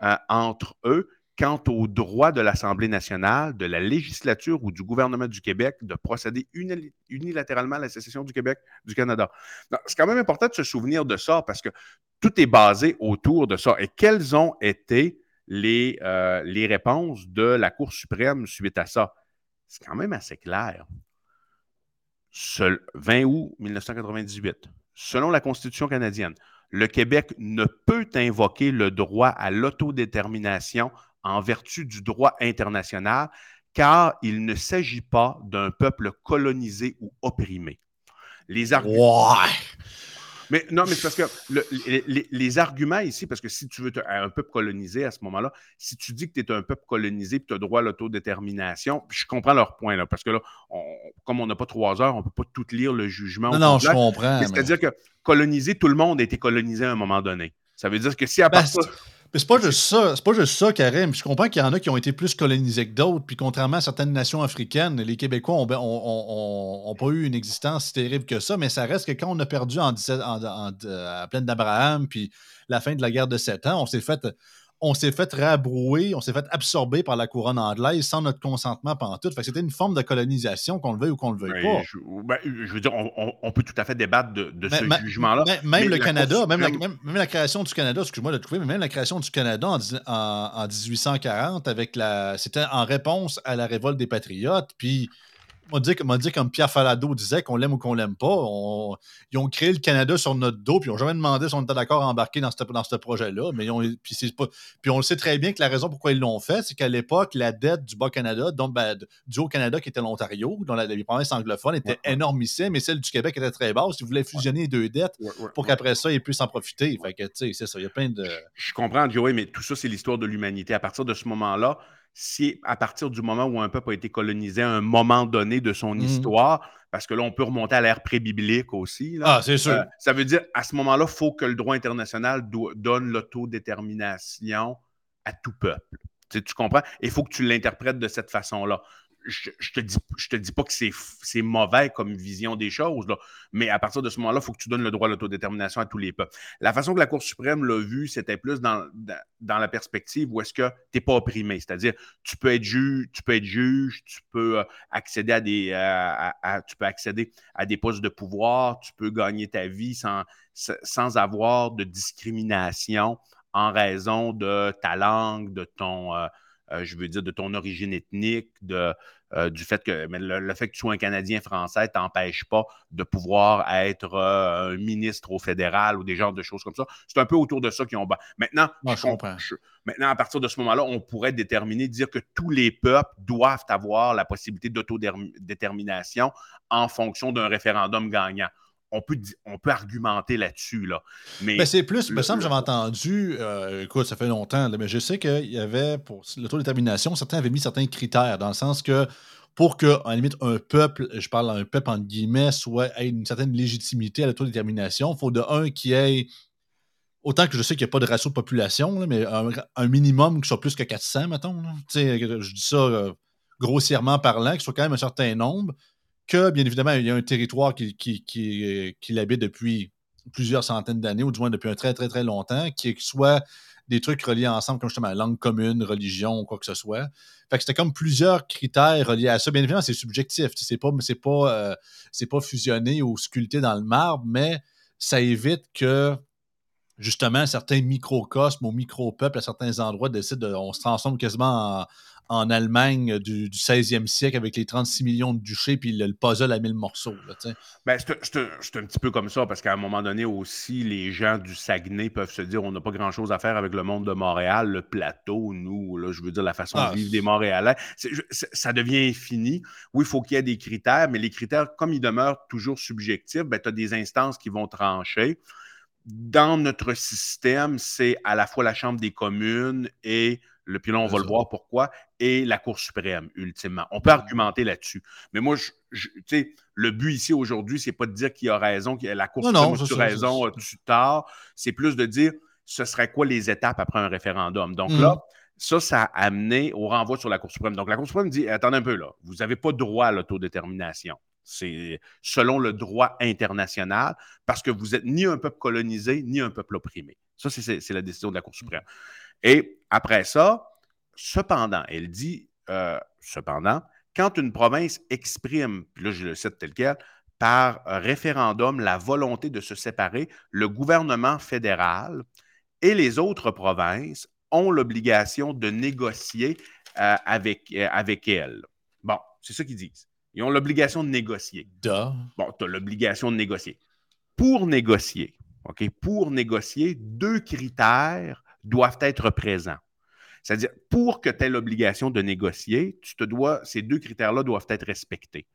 euh, entre eux quant au droit de l'Assemblée nationale, de la législature ou du gouvernement du Québec de procéder unilatéralement à la sécession du Québec du Canada? C'est quand même important de se souvenir de ça parce que tout est basé autour de ça. Et quelles ont été les, euh, les réponses de la Cour suprême suite à ça? C'est quand même assez clair. 20 août 1998, selon la Constitution canadienne, le Québec ne peut invoquer le droit à l'autodétermination en vertu du droit international, car il ne s'agit pas d'un peuple colonisé ou opprimé. Les arguments. Mais non, mais c'est parce que les, arguments ici, parce que si tu veux un peuple colonisé à ce moment-là, si tu dis que tu es un peuple colonisé et tu as droit à l'autodétermination, je comprends leur point, là, parce que là, comme on n'a pas trois heures, on ne peut pas tout lire le jugement. Non, non, je comprends. C'est-à-dire que coloniser, tout le monde a été colonisé à un moment donné. Ça veut dire que si à ben, partir. Mais c'est pas juste ça, c'est pas juste ça, Karim. Je comprends qu'il y en a qui ont été plus colonisés que d'autres, puis contrairement à certaines nations africaines, les Québécois ont, ont, pas eu une existence si terrible que ça, mais ça reste que quand on a perdu en, en, à pleine d'Abraham, puis la fin de la guerre de sept ans, on s'est fait on s'est fait rabrouer, on s'est fait absorber par la couronne anglaise sans notre consentement pendant tout. c'était une forme de colonisation, qu'on le veuille ou qu'on le veuille pas. Ben, je, veux dire, on, peut tout à fait débattre de, ce jugement-là. Même, le Canada, même, la, création du Canada, excuse-moi de trouver, mais même la création du Canada en, 1840, avec la, c'était en réponse à la révolte des Patriotes, puis m'a dit, dit, comme Pierre Falado disait, qu'on l'aime ou qu'on l'aime pas. ils ont créé le Canada sur notre dos, puis ils n'ont jamais demandé si on était d'accord à embarquer dans ce, dans ce projet-là. Mais puis, on le sait très bien que la raison pourquoi ils l'ont fait, c'est qu'à l'époque, la dette du Bas-Canada, donc ben, du Haut-Canada qui était l'Ontario, dont la, les provinces anglophones étaient énormissime, mais celle du Québec était très basse. Ils voulaient fusionner les deux dettes pour qu'après ça, ils puissent en profiter. Fait que, c'est ça, il y a plein de. Je comprends, Joey, mais tout ça, c'est l'histoire de l'humanité. À partir de ce moment-là, si à partir du moment où un peuple a été colonisé à un moment donné de son mmh. histoire, parce que là, on peut remonter à l'ère pré-biblique aussi. ah, c'est sûr. Euh, ça veut dire, à ce moment-là, il faut que le droit international donne l'autodétermination à tout peuple. Tu, tu comprends? Il faut que tu l'interprètes de cette façon-là je, te dis, je te dis pas que c'est mauvais comme vision des choses, mais à partir de ce moment-là, il faut que tu donnes le droit à l'autodétermination à tous les peuples. La façon que la Cour suprême l'a vu, c'était plus dans, dans, la perspective où est-ce que tu n'es pas opprimé, c'est-à-dire tu peux être juge, tu peux être juge, tu peux euh, accéder à des euh, tu peux accéder à des postes de pouvoir, tu peux gagner ta vie sans, sans avoir de discrimination en raison de ta langue, de ton euh, euh, je veux dire, de ton origine ethnique, de, euh, du fait que mais le, fait que tu sois un Canadien français t'empêche pas de pouvoir être euh, un ministre au fédéral ou des genres de choses comme ça. C'est un peu autour de ça qu'ils ont. Maintenant, je, maintenant, à partir de ce moment-là, on pourrait déterminer, dire que tous les peuples doivent avoir la possibilité d'autodétermination en fonction d'un référendum gagnant on peut, on peut argumenter là-dessus. Là. Mais ben, c'est plus, me semble j'avais entendu, euh, écoute, ça fait longtemps, mais je sais qu'il y avait, pour l'autodétermination, certains avaient mis certains critères, dans le sens que pour que, en limite, un peuple, je parle d'un peuple en guillemets, soit ait une certaine légitimité à l'autodétermination, il faut de un qui ait, autant que je sais qu'il n'y a pas de ratio de population, mais un, minimum qui soit plus que 400, mettons. Je dis ça euh, grossièrement parlant, qu'il soit quand même un certain nombre que, bien évidemment, il y a un territoire qui, qui, qui, qui l'habite depuis plusieurs centaines d'années, ou du moins depuis un très, très, très longtemps, qui soit des trucs reliés ensemble, comme justement langue commune, religion, quoi que ce soit. Fait que c'était comme plusieurs critères reliés à ça. Bien évidemment, c'est subjectif. C'est pas, c'est pas, euh, c'est pas fusionné ou sculpté dans le marbre, mais ça évite que justement certains microcosmes ou micro-peuples à certains endroits décident de. On se transforme quasiment en, en Allemagne du, 16e siècle avec les 36 millions de duchés puis le, puzzle à 1000 morceaux. ben, c'est un petit peu comme ça parce qu'à un moment donné aussi, les gens du Saguenay peuvent se dire on n'a pas grand-chose à faire avec le monde de Montréal, le plateau, nous, là, je veux dire la façon de ah, vivre des Montréalais. ça devient infini. Oui, il faut qu'il y ait des critères, mais les critères, comme ils demeurent toujours subjectifs, ben, tu as des instances qui vont trancher dans notre système, c'est à la fois la Chambre des communes et le, puis là, on va le voir pourquoi, et la Cour suprême, ultimement. On peut argumenter là-dessus. Mais moi, je, tu sais, le but ici aujourd'hui, c'est pas de dire qu'il a raison, que la Cour suprême a raison, tu tard. C'est plus de dire ce serait quoi les étapes après un référendum? Donc là, mmh. ça, ça a amené au renvoi sur la Cour suprême. Donc la Cour suprême dit attendez un peu là, vous n'avez pas droit à l'autodétermination. C'est selon le droit international, parce que vous n'êtes ni un peuple colonisé, ni un peuple opprimé. Ça, c'est la décision de la Cour suprême. Et après ça, cependant, elle dit, euh, cependant, quand une province exprime, là je le cite tel quel, par référendum la volonté de se séparer, le gouvernement fédéral et les autres provinces ont l'obligation de négocier euh, avec, euh, avec elle. Bon, c'est ça qu'ils disent. Ils ont l'obligation de négocier. Bon, tu as l'obligation de négocier. Pour négocier, OK, pour négocier, deux critères doivent être présents. C'est-à-dire, pour que tu aies l'obligation de négocier, tu te dois, ces deux critères-là doivent être respectés.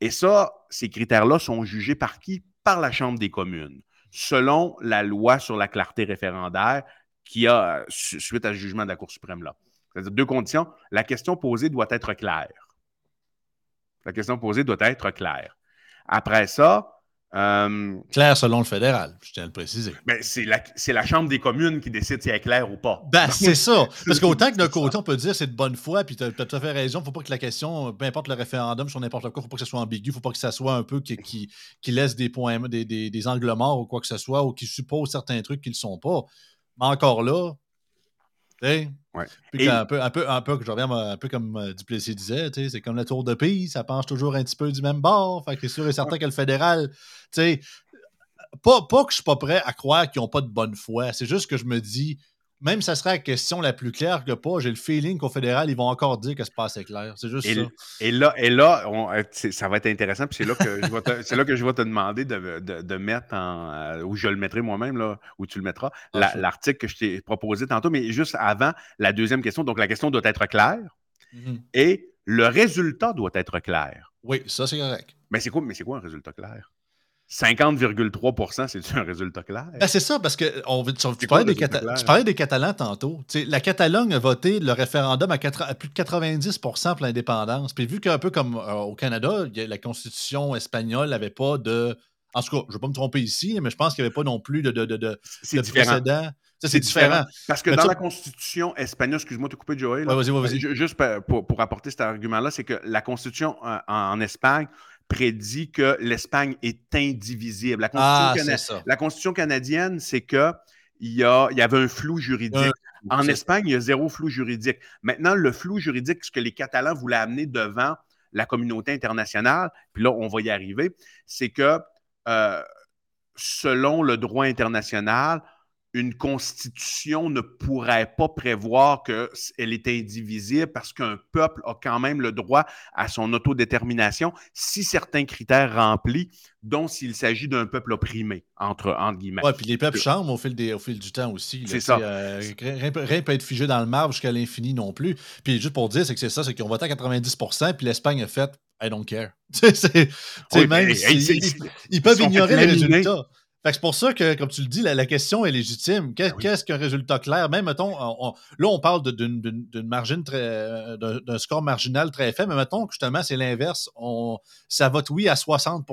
Et ça, ces critères-là sont jugés par qui? Par la Chambre des communes, selon la loi sur la clarté référendaire qui a, suite à ce jugement de la Cour suprême là. C'est-à-dire deux conditions. La question posée doit être claire. La question posée doit être claire. Après ça, euh, clair selon le fédéral, je tiens à le préciser. Ben, c'est la, Chambre des communes qui décide si elle est claire ou pas. Ben, c'est ça. Parce qu'autant que d'un côté, on peut dire c'est de bonne foi, puis tu as, tout à fait raison, il ne faut pas que la question, peu importe le référendum sur n'importe quoi, il ne faut pas que ce soit ambigu, il ne faut pas que ça soit un peu qui, qui, laisse des points, des, des, angles morts ou quoi que ce soit, ou qui suppose certains trucs qui ne le sont pas. Mais encore là, Ouais. un, peu, un, peu, un peu, je reviens un peu comme euh, Duplessis disait, c'est comme le tour de pays, ça penche toujours un petit peu du même bord. Fait que c'est sûr et certain que le fédéral, pas, pas que je suis pas prêt à croire qu'ils n'ont pas de bonne foi. C'est juste que je me dis, même si ça serait la question la plus claire que pas, j'ai le feeling qu'au fédéral, ils vont encore dire que c'est pas assez clair. C'est juste ça. Et là, et là euh, ça va être intéressant. Puis c'est là, que je vais te, là que je vais te demander de, de, mettre en. Euh, où je le mettrai moi-même, là, où tu le mettras, ah, l'article que je t'ai proposé tantôt. Mais juste avant, la deuxième question. Donc, la question doit être claire. Mhm. Et le résultat doit être clair. Oui, ça, c'est correct. Mais c'est quoi, mais c'est quoi un résultat clair? 50,3% c'est un résultat clair? Ben, c'est ça, parce que on, tu, parlais des Catalans tantôt. la Catalogne a voté le référendum à, plus de 90% pour l'indépendance. Puis vu qu'un peu comme euh, au Canada, la Constitution espagnole n'avait pas de. En tout cas, je ne vais pas me tromper ici, mais je pense qu'il n'y avait pas non plus de, de, de, précédent. c'est différent. Parce que dans la Constitution espagnole, excuse-moi de te couper, Joël. vas-y, vas-y. Juste pour, pour, apporter cet argument-là, c'est que la Constitution euh, en Espagne prédit que l'Espagne est indivisible. La Constitution, ah, Constitution canadienne, c'est qu'il y, a, il y avait un flou juridique. en Espagne, il y a zéro flou juridique. Maintenant, le flou juridique, ce que les Catalans voulaient amener devant la communauté internationale, puis là, on va y arriver, c'est que euh, selon le droit international, une constitution ne pourrait pas prévoir qu'elle est indivisible parce qu'un peuple a quand même le droit à son autodétermination si certains critères remplis, dont s'il s'agit d'un peuple opprimé, entre, entre guillemets. Oui, puis les peuples changent au fil, des, au fil du temps aussi. C'est ça. Euh, rien, ne peut être figé dans le marbre jusqu'à l'infini non plus. Puis juste pour dire, c'est que c'est ça, c'est qu'ils ont voté à 90% puis l'Espagne a fait I don't care. c'est, même, ils, peuvent ignorer les résultats c'est pour ça que, comme tu le dis, la, question est légitime. Ben qu'est-ce qu'un résultat clair? Même, mettons, là, on parle d'une margine très, d'un score marginal très faible, mais mettons que justement, c'est l'inverse. Ça vote oui à 60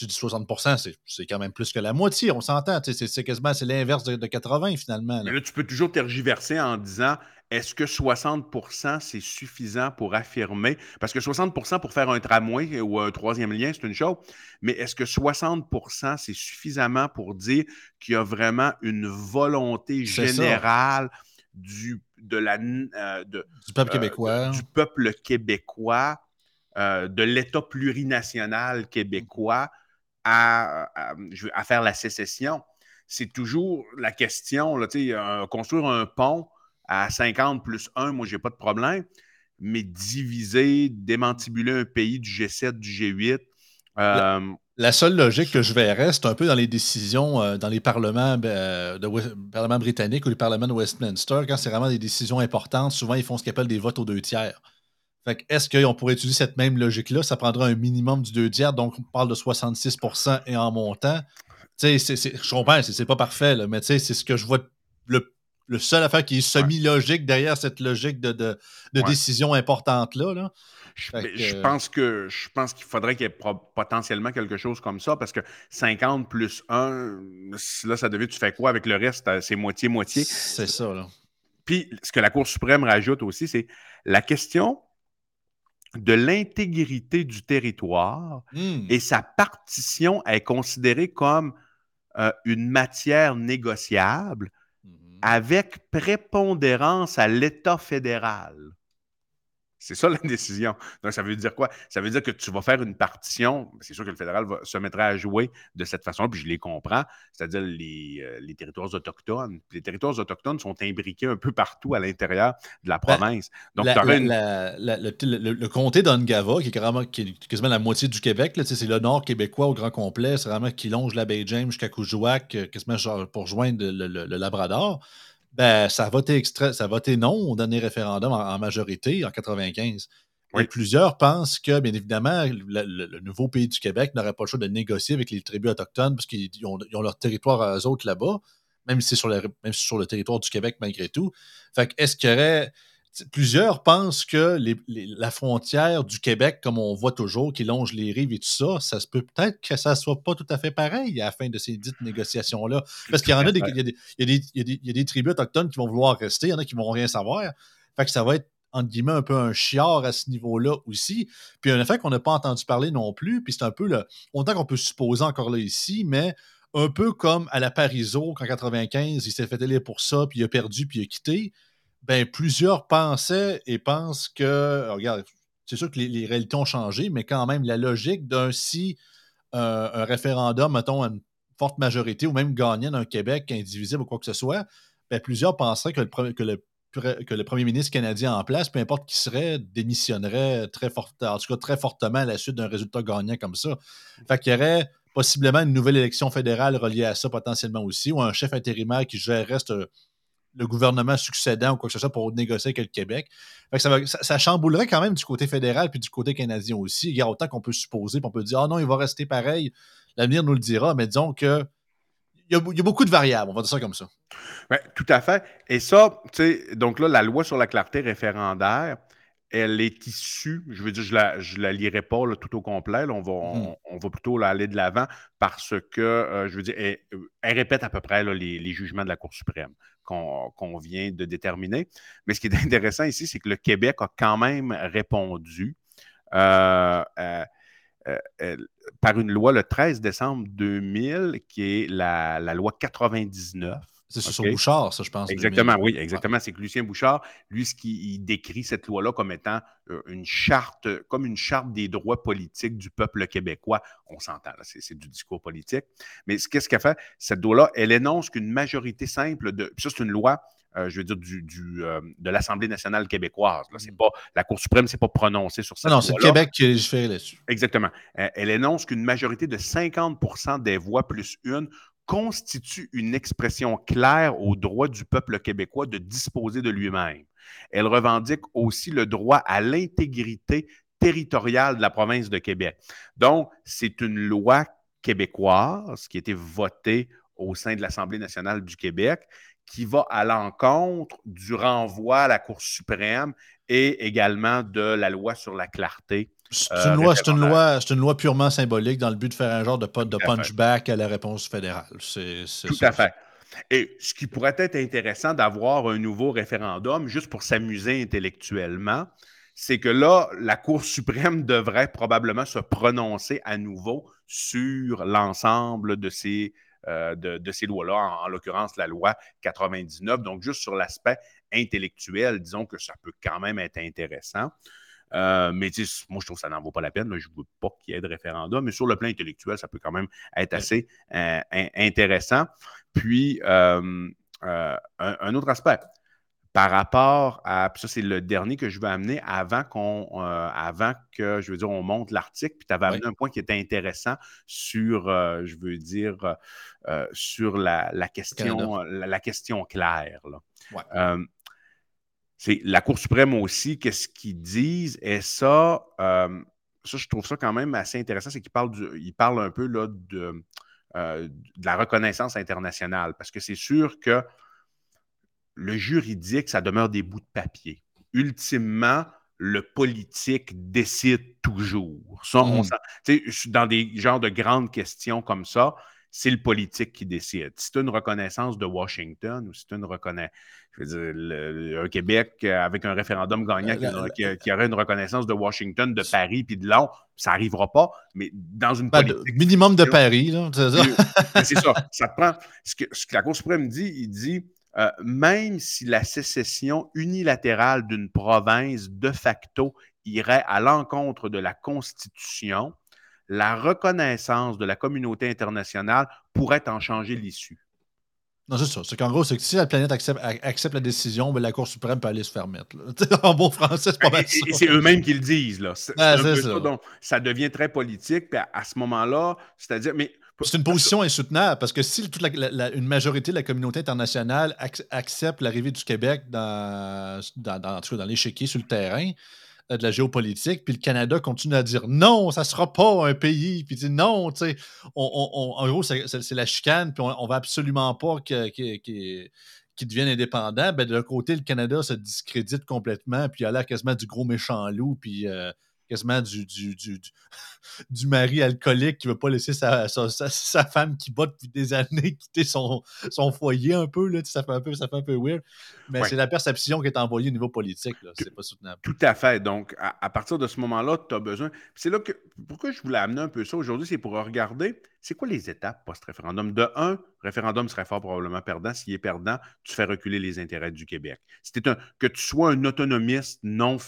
tu dis 60% c'est quand même plus que la moitié, on s'entend. C'est quasiment c'est l'inverse de, 80 finalement. Mais là, tu peux toujours tergiverser en disant est-ce que 60% c'est suffisant pour affirmer? Parce que 60% pour faire un tramway ou un troisième lien, c'est une chose, mais est-ce que 60% c'est suffisamment pour dire qu'il y a vraiment une volonté générale du, de la, euh, du peuple euh, québécois, du peuple québécois euh, de l'État plurinational québécois à, à, faire la sécession? C'est toujours la question, là, construire un pont à 50 plus 1, moi, j'ai pas de problème. Mais diviser, démantibuler un pays du G7, du G8. Euh, la, seule logique que je verrais, c'est un peu dans les décisions euh, dans les parlements, ben, de, parlement britanniques ou les parlements de Westminster, quand c'est vraiment des décisions importantes, souvent ils font ce qu'ils appellent des votes aux deux tiers. Fait est-ce qu'on pourrait utiliser cette même logique-là? Ça prendra un minimum du deux tiers, donc on parle de 66% et en montant. Tu sais, je comprends, c'est pas parfait, mais c'est ce que je vois le le seul affaire qui est semi-logique derrière cette logique de, de, décision importante-là. Je, pense que je pense qu'il faudrait qu'il y ait potentiellement quelque chose comme ça parce que 50 plus 1, là, ça devait, tu fais quoi avec le reste? C'est moitié-moitié. C'est ça, là. Puis, ce que la Cour suprême rajoute aussi, c'est la question de l'intégrité du territoire hmm. et sa partition est considérée comme euh, une matière négociable avec prépondérance à l'État fédéral. C'est ça la décision. Donc, ça veut dire quoi? Ça veut dire que tu vas faire une partition. C'est sûr que le fédéral va, se mettra à jouer de cette façon, puis je les comprends, c'est-à-dire les, euh, territoires autochtones. les territoires autochtones sont imbriqués un peu partout à l'intérieur de la ben, province. Donc, le, comté d'Ongava, qui est, carrément, qui quasiment la moitié du Québec, c'est le nord québécois au grand complet, c'est vraiment qui longe la baie James jusqu'à Coujouac, euh, quasiment pour joindre le Labrador ben, ça a voté, ça a voté non au dernier référendum en, majorité en 95. Et plusieurs pensent que, bien évidemment, le, nouveau pays du Québec n'aurait pas le choix de négocier avec les tribus autochtones parce qu'ils ont, leur territoire à eux autres là-bas, même si c'est sur, même sur le territoire du Québec malgré tout. Fait est-ce qu'il y aurait plusieurs pensent que la frontière du Québec, comme on voit toujours, qui longe les rives et tout ça, ça se peut peut-être que ça ne soit pas tout à fait pareil à la fin de ces dites négociations-là. Parce qu'il y en a des, il y a des, tribus autochtones qui vont vouloir rester, il y en a qui ne vont rien savoir. Fait que ça va être entre guillemets, un peu un chiard à ce niveau-là aussi. Puis un effet qu'on n'a pas entendu parler non plus, puis c'est un peu le. Autant qu'on peut supposer encore là ici, mais un peu comme à la Pariso, qu'en 95, il s'est fait aller pour ça, puis il a perdu, puis il a quitté ben, plusieurs pensaient et pensent que, euh, regarde, c'est sûr que les, réalités ont changé, mais quand même, la logique d'un si euh, un référendum, mettons, une forte majorité, ou même gagnant d'un Québec indivisible ou quoi que ce soit, ben, plusieurs penseraient que le premier ministre canadien en place, peu importe qui serait, démissionnerait très fort, en tout cas très fortement à la suite d'un résultat gagnant comme ça. Fait qu'il y aurait possiblement une nouvelle élection fédérale reliée à ça potentiellement aussi, ou un chef intérimaire qui gérerait le gouvernement succédant ou quoi que ce soit pour négocier avec le Québec. ça, chamboulerait quand même du côté fédéral puis du côté canadien aussi. Il y a autant qu'on peut supposer, on peut dire Ah non, il va rester pareil. L'avenir nous le dira, mais disons que il y, a, beaucoup de variables, on va dire ça comme ça. Oui, tout à fait. Et ça, tu sais, donc là, la loi sur la clarté référendaire, elle est issue, je veux dire, je ne la, lirai pas tout au complet, on, va, mm-hmm. on, va plutôt aller de l'avant parce que, euh, je veux dire, elle, répète à peu près les, jugements de la Cour suprême qu'on vient de déterminer. Mais ce qui est intéressant ici, c'est que le Québec a quand même répondu euh, euh, par une loi le 13 décembre 2000, qui est la, la loi 99 c'est sur Bouchard, ça, je pense. Exactement, oui, exactement. C'est que Lucien Bouchard, lui, ce qui décrit cette loi-là comme étant euh, une charte, comme une charte des droits politiques du peuple québécois. On s'entend, là, c'est du discours politique. Mais qu'est-ce qu'elle fait? Cette loi-là, elle énonce qu'une majorité simple de. Puis ça, c'est une loi. Euh, je veux dire, du, euh, de l'Assemblée nationale québécoise. Là, c'est mm. pas, la Cour suprême ne s'est pas prononcée sur ça. Non, c'est le Québec qui fait là-dessus. Exactement. elle énonce qu'une majorité de 50% des voix plus une constitue une expression claire au droit du peuple québécois de disposer de lui-même. Elle revendique aussi le droit à l'intégrité territoriale de la province de Québec. Donc, c'est une loi québécoise qui a été votée au sein de l'Assemblée nationale du Québec qui va à l'encontre du renvoi à la Cour suprême et également de la loi sur la clarté c'est une, loi, c'est, une loi, c'est une loi purement symbolique dans le but de faire un genre de, de punchback à la réponse fédérale. C'est, Tout à fait. Et ce qui pourrait être intéressant d'avoir un nouveau référendum, juste pour s'amuser intellectuellement, c'est que là, la Cour suprême devrait probablement se prononcer à nouveau sur l'ensemble de ces, euh, de, ces lois-là, en, l'occurrence la loi 99. Donc, juste sur l'aspect intellectuel, disons que ça peut quand même être intéressant. Euh, mais moi, je trouve que ça n'en vaut pas la peine. Je ne veux pas qu'il y ait de référendum, mais sur le plan intellectuel, ça peut quand même être assez euh, intéressant. Puis, un, autre aspect, par rapport à, ça c'est le dernier que je veux amener avant qu'on, euh, avant que, je veux dire, on monte l'article, puis tu avais amené un point qui était intéressant sur, euh, je veux dire, euh, sur la, question, la, question claire. C'est la Cour suprême aussi, qu'est-ce qu'ils disent, et ça, ça, je trouve ça quand même assez intéressant, c'est qu'ils parlent, du, parlent un peu là, de, de la reconnaissance internationale, parce que c'est sûr que le juridique, ça demeure des bouts de papier. Ultimement, le politique décide toujours. Ça, on mmh. dans des genres de grandes questions comme ça, c'est le politique qui décide. Si c'est une reconnaissance de Washington ou si c'est une reconnaissance, je veux dire, un Québec avec un référendum gagnant qui, aurait une reconnaissance de Washington, de Paris puis de Londres, ça n'arrivera pas, mais dans une politique. minimum de Paris, c'est ça. c'est ça. Ça prend. Ce que, ce que la Cour suprême dit, il dit euh, même si la sécession unilatérale d'une province de facto irait à l'encontre de la Constitution, la reconnaissance de la communauté internationale pourrait en changer l'issue. Non, c'est ça. C'est qu'en gros, c'est que si la planète accepte, la décision, ben, la Cour suprême peut aller se faire mettre. en bon français, c'est pas mal Et, c'est eux-mêmes qui le disent. Là. C'est, ça. Donc, ça devient très politique. Puis à ce moment-là, c'est-à-dire, mais c'est une position insoutenable parce que si toute une majorité de la communauté internationale accepte l'arrivée du Québec dans, dans, dans, dans l'échiquier sur le terrain de la géopolitique, puis le Canada continue à dire non, ça ne sera pas un pays, puis dit non, tu sais, en gros, c'est la chicane, puis on, ne va absolument pas qu'il devienne indépendant. Ben, de l'autre côté, le Canada se discrédite complètement, puis il a l'air quasiment du gros méchant loup, puis. Euh, quasiment du, du, du, du, mari alcoolique qui ne veut pas laisser sa, sa, femme qui bat depuis des années quitter son, son foyer un peu. Là, ça, fait un peu ça fait un peu weird. Mais c'est la perception qui est envoyée au niveau politique. C'est pas soutenable. Tout à fait. Donc, à, partir de ce moment-là, tu as besoin. C'est là que. Pourquoi je voulais amener un peu ça aujourd'hui, c'est pour regarder c'est quoi les étapes post-référendum? De un, référendum serait fort probablement perdant. S'il est perdant, tu fais reculer les intérêts du Québec. Un, que tu sois un autonomiste non,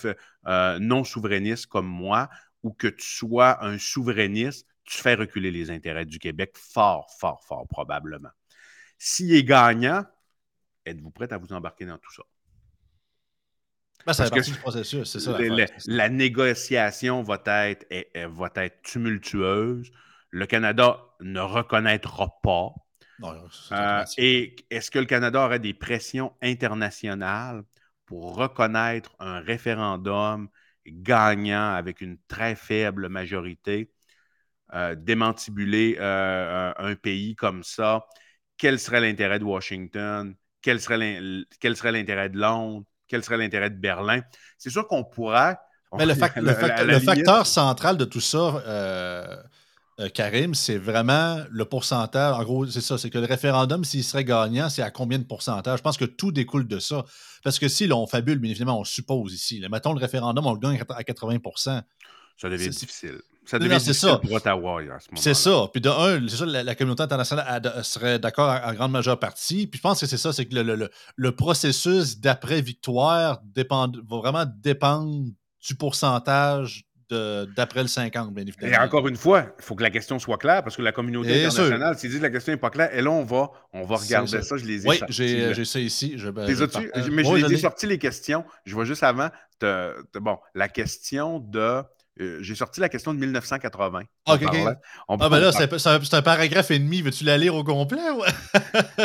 euh, non souverainiste comme moi ou que tu sois un souverainiste, tu fais reculer les intérêts du Québec fort, fort, fort probablement. S'il est gagnant, êtes-vous prêt à vous embarquer dans tout ça? Ben, ça du processus, c'est ça. La, négociation va être, va être tumultueuse. Le Canada ne reconnaîtra pas. Euh, et est-ce que le Canada aurait des pressions internationales pour reconnaître un référendum gagnant avec une très faible majorité, euh, démantibuler euh, un pays comme ça, quel serait l'intérêt de Washington? Quel serait l'intérêt de Londres? Quel serait l'intérêt de Berlin? C'est sûr qu'on pourrait. Mais le, facteur central de tout ça, euh, Karim, c'est vraiment le pourcentage. En gros, c'est ça, c'est que le référendum, s'il serait gagnant, c'est à combien de pourcentage? Je pense que tout découle de ça. Parce que si, là, on fabule, bien évidemment, on suppose ici. Là, mettons le référendum, on le gagne à 80% Ça devient difficile. Ça devient difficile ça. pour Ottawa à ce moment C'est ça. Puis de un, c'est ça, la, communauté internationale serait d'accord en grande majeure partie. Puis je pense que c'est ça, c'est que le, le, processus d'après-victoire va vraiment dépendre du pourcentage d'après le 50, bien évidemment. Et encore une fois, il faut que la question soit claire parce que la communauté internationale, s'il dit que la question n'est pas claire, et là, on va, on va regarder ça. Je les ai Oui, j'ai ça ici. Je, ben, mais je les ai sortis les questions. Je vois juste avant. bon, la question de euh, j'ai sorti la question de 1980. Ah, ah, ben là, c'est un, paragraphe et demi. Veux-tu la lire au complet?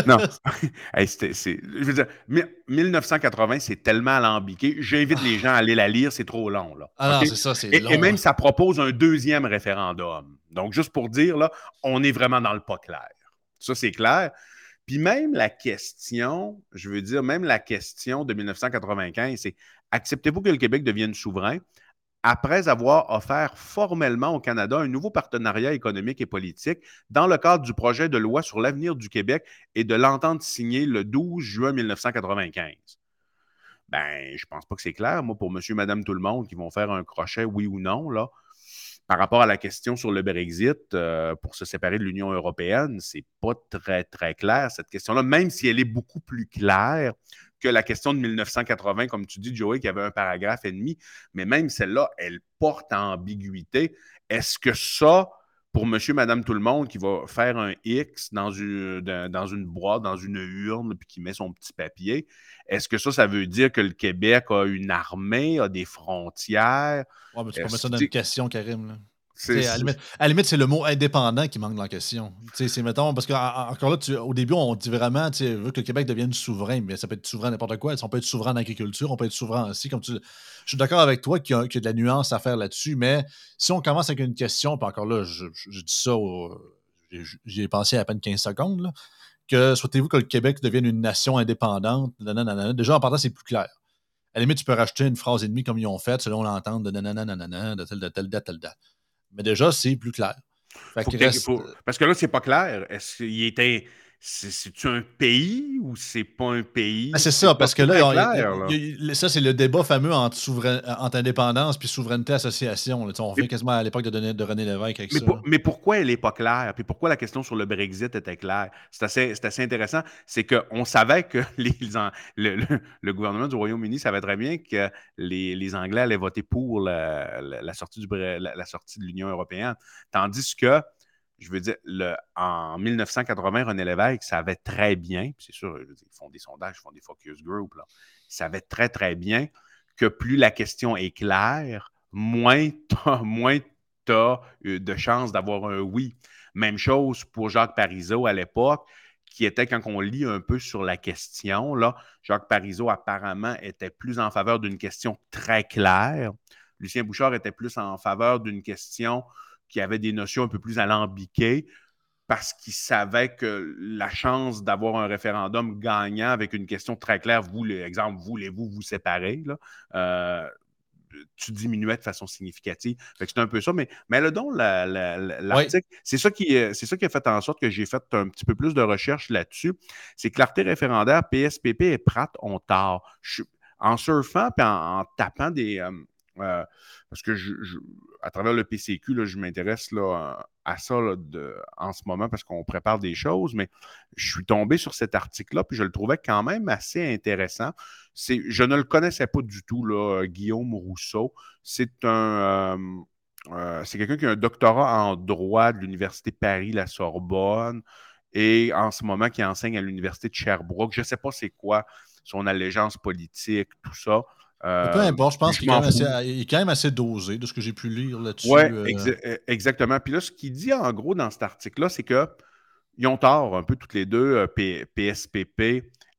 non. je veux dire, 1980, c'est tellement alambiqué. J'invite les gens à aller la lire, c'est trop long. Là. Ah c'est ça, c'est long. Et même, ça propose un deuxième référendum. Donc, juste pour dire, là, on est vraiment dans le pas clair. Ça, c'est clair. Puis même la question, je veux dire, même la question de 1995, c'est acceptez-vous que le Québec devienne souverain? Après avoir offert formellement au Canada un nouveau partenariat économique et politique dans le cadre du projet de loi sur l'avenir du Québec et de l'entente signée le 12 juin 1995. Ben, je pense pas que c'est clair, moi, pour monsieur, madame, tout le monde qui vont faire un crochet, oui ou non, là. Par rapport à la question sur le Brexit, euh, pour se séparer de l'Union européenne, c'est pas très, très clair, cette question-là, même si elle est beaucoup plus claire que la question de 1980, comme tu dis, Joey, qui avait un paragraphe et demi, mais même celle-là, elle porte ambiguïté. Est-ce que ça, pour monsieur, madame, tout le monde qui va faire un X dans une, dans une boîte, dans une urne, puis qui met son petit papier, est-ce que ça, ça veut dire que le Québec a une armée, a des frontières? Ouais, mais tu peux mettre ça dans une question, Karim. Là. À la limite, c'est le mot indépendant qui manque dans la question. C'est, mettons, parce que encore là, au début, on dit vraiment, tu veut que le Québec devienne souverain, mais ça peut être souverain n'importe quoi. On peut être souverain en agriculture, on peut être souverain aussi. Comme tu, je suis d'accord avec toi qu'il y, a, de la nuance à faire là-dessus, mais si on commence avec une question, puis encore là, je, dis ça, j'y ai pensé à, peine 15 secondes, que souhaitez-vous que le Québec devienne une nation indépendante? Déjà, en partant, c'est plus clair. À la limite, tu peux rajouter une phrase et demie comme ils ont fait, selon l'entente de nanana, de telle, de telle date, telle date. Mais déjà, c'est plus clair. Parce que là, c'est pas clair. Est-ce qu'il était. C'est-tu un pays ou c'est pas un pays? Ah, c'est ça, parce que là, ça, c'est le débat fameux entre, entre indépendance puis souveraineté association. On revient quasiment à l'époque de, de, René Lévesque avec mais ça. mais pourquoi elle n'est pas claire? Puis pourquoi la question sur le Brexit était claire? C'est assez, assez, intéressant. C'est qu'on savait que les, le, gouvernement du Royaume-Uni savait très bien que les, Anglais allaient voter pour la, sortie, du, la sortie de l'Union européenne. Tandis que je veux dire, en 1980, René Lévesque savait très bien, c'est sûr, ils font des sondages, ils font des focus groups, là, ils savaient très, très bien que plus la question est claire, moins tu as, euh, de chances d'avoir un oui. Même chose pour Jacques Parizeau à l'époque, qui était, quand on lit un peu sur la question, là, Jacques Parizeau apparemment était plus en faveur d'une question très claire. Lucien Bouchard était plus en faveur d'une question qui avait des notions un peu plus alambiquées parce qu'il savait que la chance d'avoir un référendum gagnant avec une question très claire, vous, exemple, voulez-vous vous séparer, euh, tu diminuais de façon significative. C'est un peu ça. Mais, mais le don, l'article, c'est ça, qui, ça qui a fait en sorte que j'ai fait un petit peu plus de recherche là-dessus. C'est clarté référendaire, PSPP et Pratt ont tort. en surfant et en, tapant des. Euh, euh, parce que à travers le PCQ, je m'intéresse à ça en ce moment parce qu'on prépare des choses, mais je suis tombé sur cet article-là, puis je le trouvais quand même assez intéressant. Je ne le connaissais pas du tout, là, Guillaume Rousseau. C'est un. Euh, euh, c'est quelqu'un qui a un doctorat en droit de l'Université Paris-La Sorbonne et en ce moment qui enseigne à l'Université de Sherbrooke. Je ne sais pas c'est quoi son allégeance politique, tout ça. Euh, peu importe, je pense qu'il est, quand même assez dosé de ce que j'ai pu lire là-dessus. Oui, euh. e, exactement. Puis là, ce qu'il dit en gros dans cet article-là, c'est qu'ils ont tort un peu toutes les deux, PSPP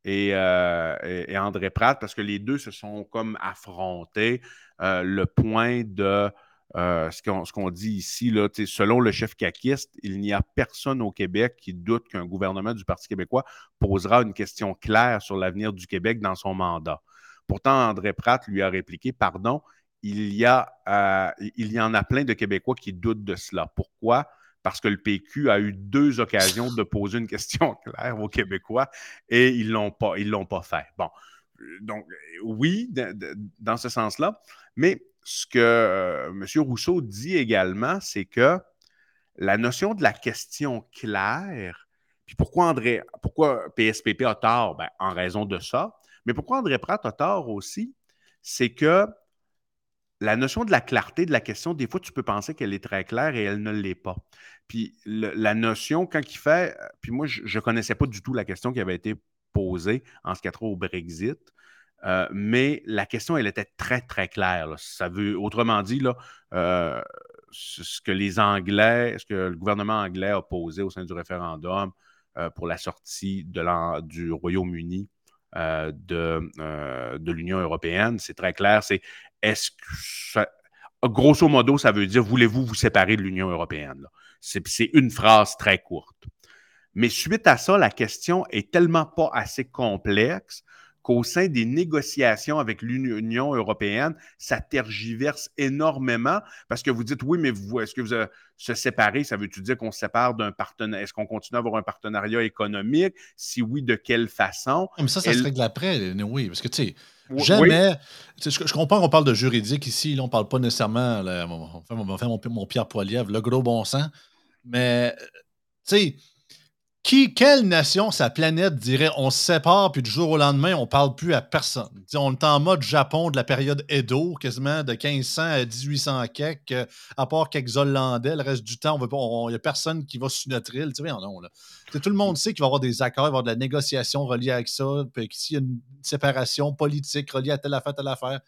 euh, et, et, André Pratt, parce que les deux se sont comme affrontés. le point de ce qu'on dit ici, là, selon le chef caquiste, il n'y a personne au Québec qui doute qu'un gouvernement du Parti québécois posera une question claire sur l'avenir du Québec dans son mandat. Pourtant, André Pratt lui a répliqué Pardon, il y, a, euh, il y en a plein de Québécois qui doutent de cela. Pourquoi? Parce que le PQ a eu deux occasions de poser une question claire aux Québécois et ils ne l'ont pas, fait. Bon, donc oui, dans ce sens-là. Mais ce que euh, M. Rousseau dit également, c'est que la notion de la question claire, puis pourquoi André, pourquoi PSPP a tort? Ben, en raison de ça. Mais pourquoi André Pratt a tort aussi? C'est que la notion de la clarté de la question, des fois, tu peux penser qu'elle est très claire et elle ne l'est pas. Puis la notion, quand il fait, puis moi, je ne connaissais pas du tout la question qui avait été posée en ce qui a trait au Brexit, euh, mais la question, elle était très, très claire. Ça veut, autrement dit, là, euh, ce que les Anglais, ce que le gouvernement anglais a posé au sein du référendum euh, pour la sortie de du Royaume-Uni euh, de, euh, de l'Union européenne. C'est très clair. C'est est-ce que grosso modo, ça veut dire voulez-vous vous séparer de l'Union européenne? C'est une phrase très courte. Mais suite à ça, la question est tellement pas assez complexe qu'au sein des négociations avec l'Union européenne, ça tergiverse énormément parce que vous dites oui, mais vous, est-ce que vous se séparer, ça veut-tu dire qu'on se sépare d'un partenaire? Est-ce qu'on continue à avoir un partenariat économique? Si oui, de quelle façon? Mais ça, ça se règle après, oui, parce que tu sais. Jamais. Je, comprends qu'on parle de juridique ici. Là, on ne parle pas nécessairement. on va faire mon, mon Pierre Poilievre, le gros bon sens. Mais, tu sais, qui, quelle nation, sa planète dirait on se sépare, puis du jour au lendemain, on parle plus à personne? on est en mode Japon de la période Edo, quasiment de 1500 à 1800 quelques, à part quelques Hollandais. Le reste du temps, il n'y a personne qui va sur notre île. Non, là. Tout le monde sait qu'il va y avoir des accords, il va y avoir de la négociation reliée avec ça, puis qu'il y a une séparation politique reliée à telle affaire, telle affaire.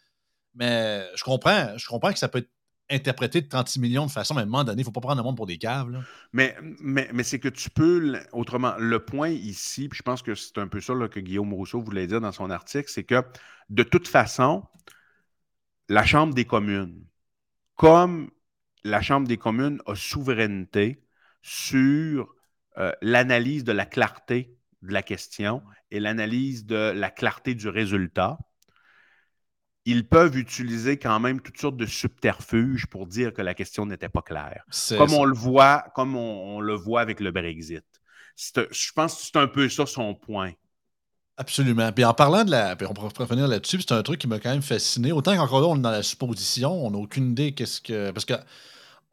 Mais je comprends, je comprends que ça peut être interpréter de 36 millions de façon, mais à un moment donné, il ne faut pas prendre le monde pour des caves. Mais, mais, mais c'est que tu peux, autrement, le point ici, puis je pense que c'est un peu ça que Guillaume Rousseau voulait dire dans son article, c'est que de toute façon, la Chambre des communes, comme la Chambre des communes a souveraineté sur euh, l'analyse de la clarté de la question et l'analyse de la clarté du résultat, ils peuvent utiliser quand même toutes sortes de subterfuges pour dire que la question n'était pas claire. Comme on le voit, comme on, le voit avec le Brexit. Je pense que c'est un peu ça son point. Absolument. Puis en parlant de la. Puis on pourrait revenir là-dessus, c'est un truc qui m'a quand même fasciné. Autant qu'encore là, on est dans la supposition, on n'a aucune idée qu'est-ce que. Parce que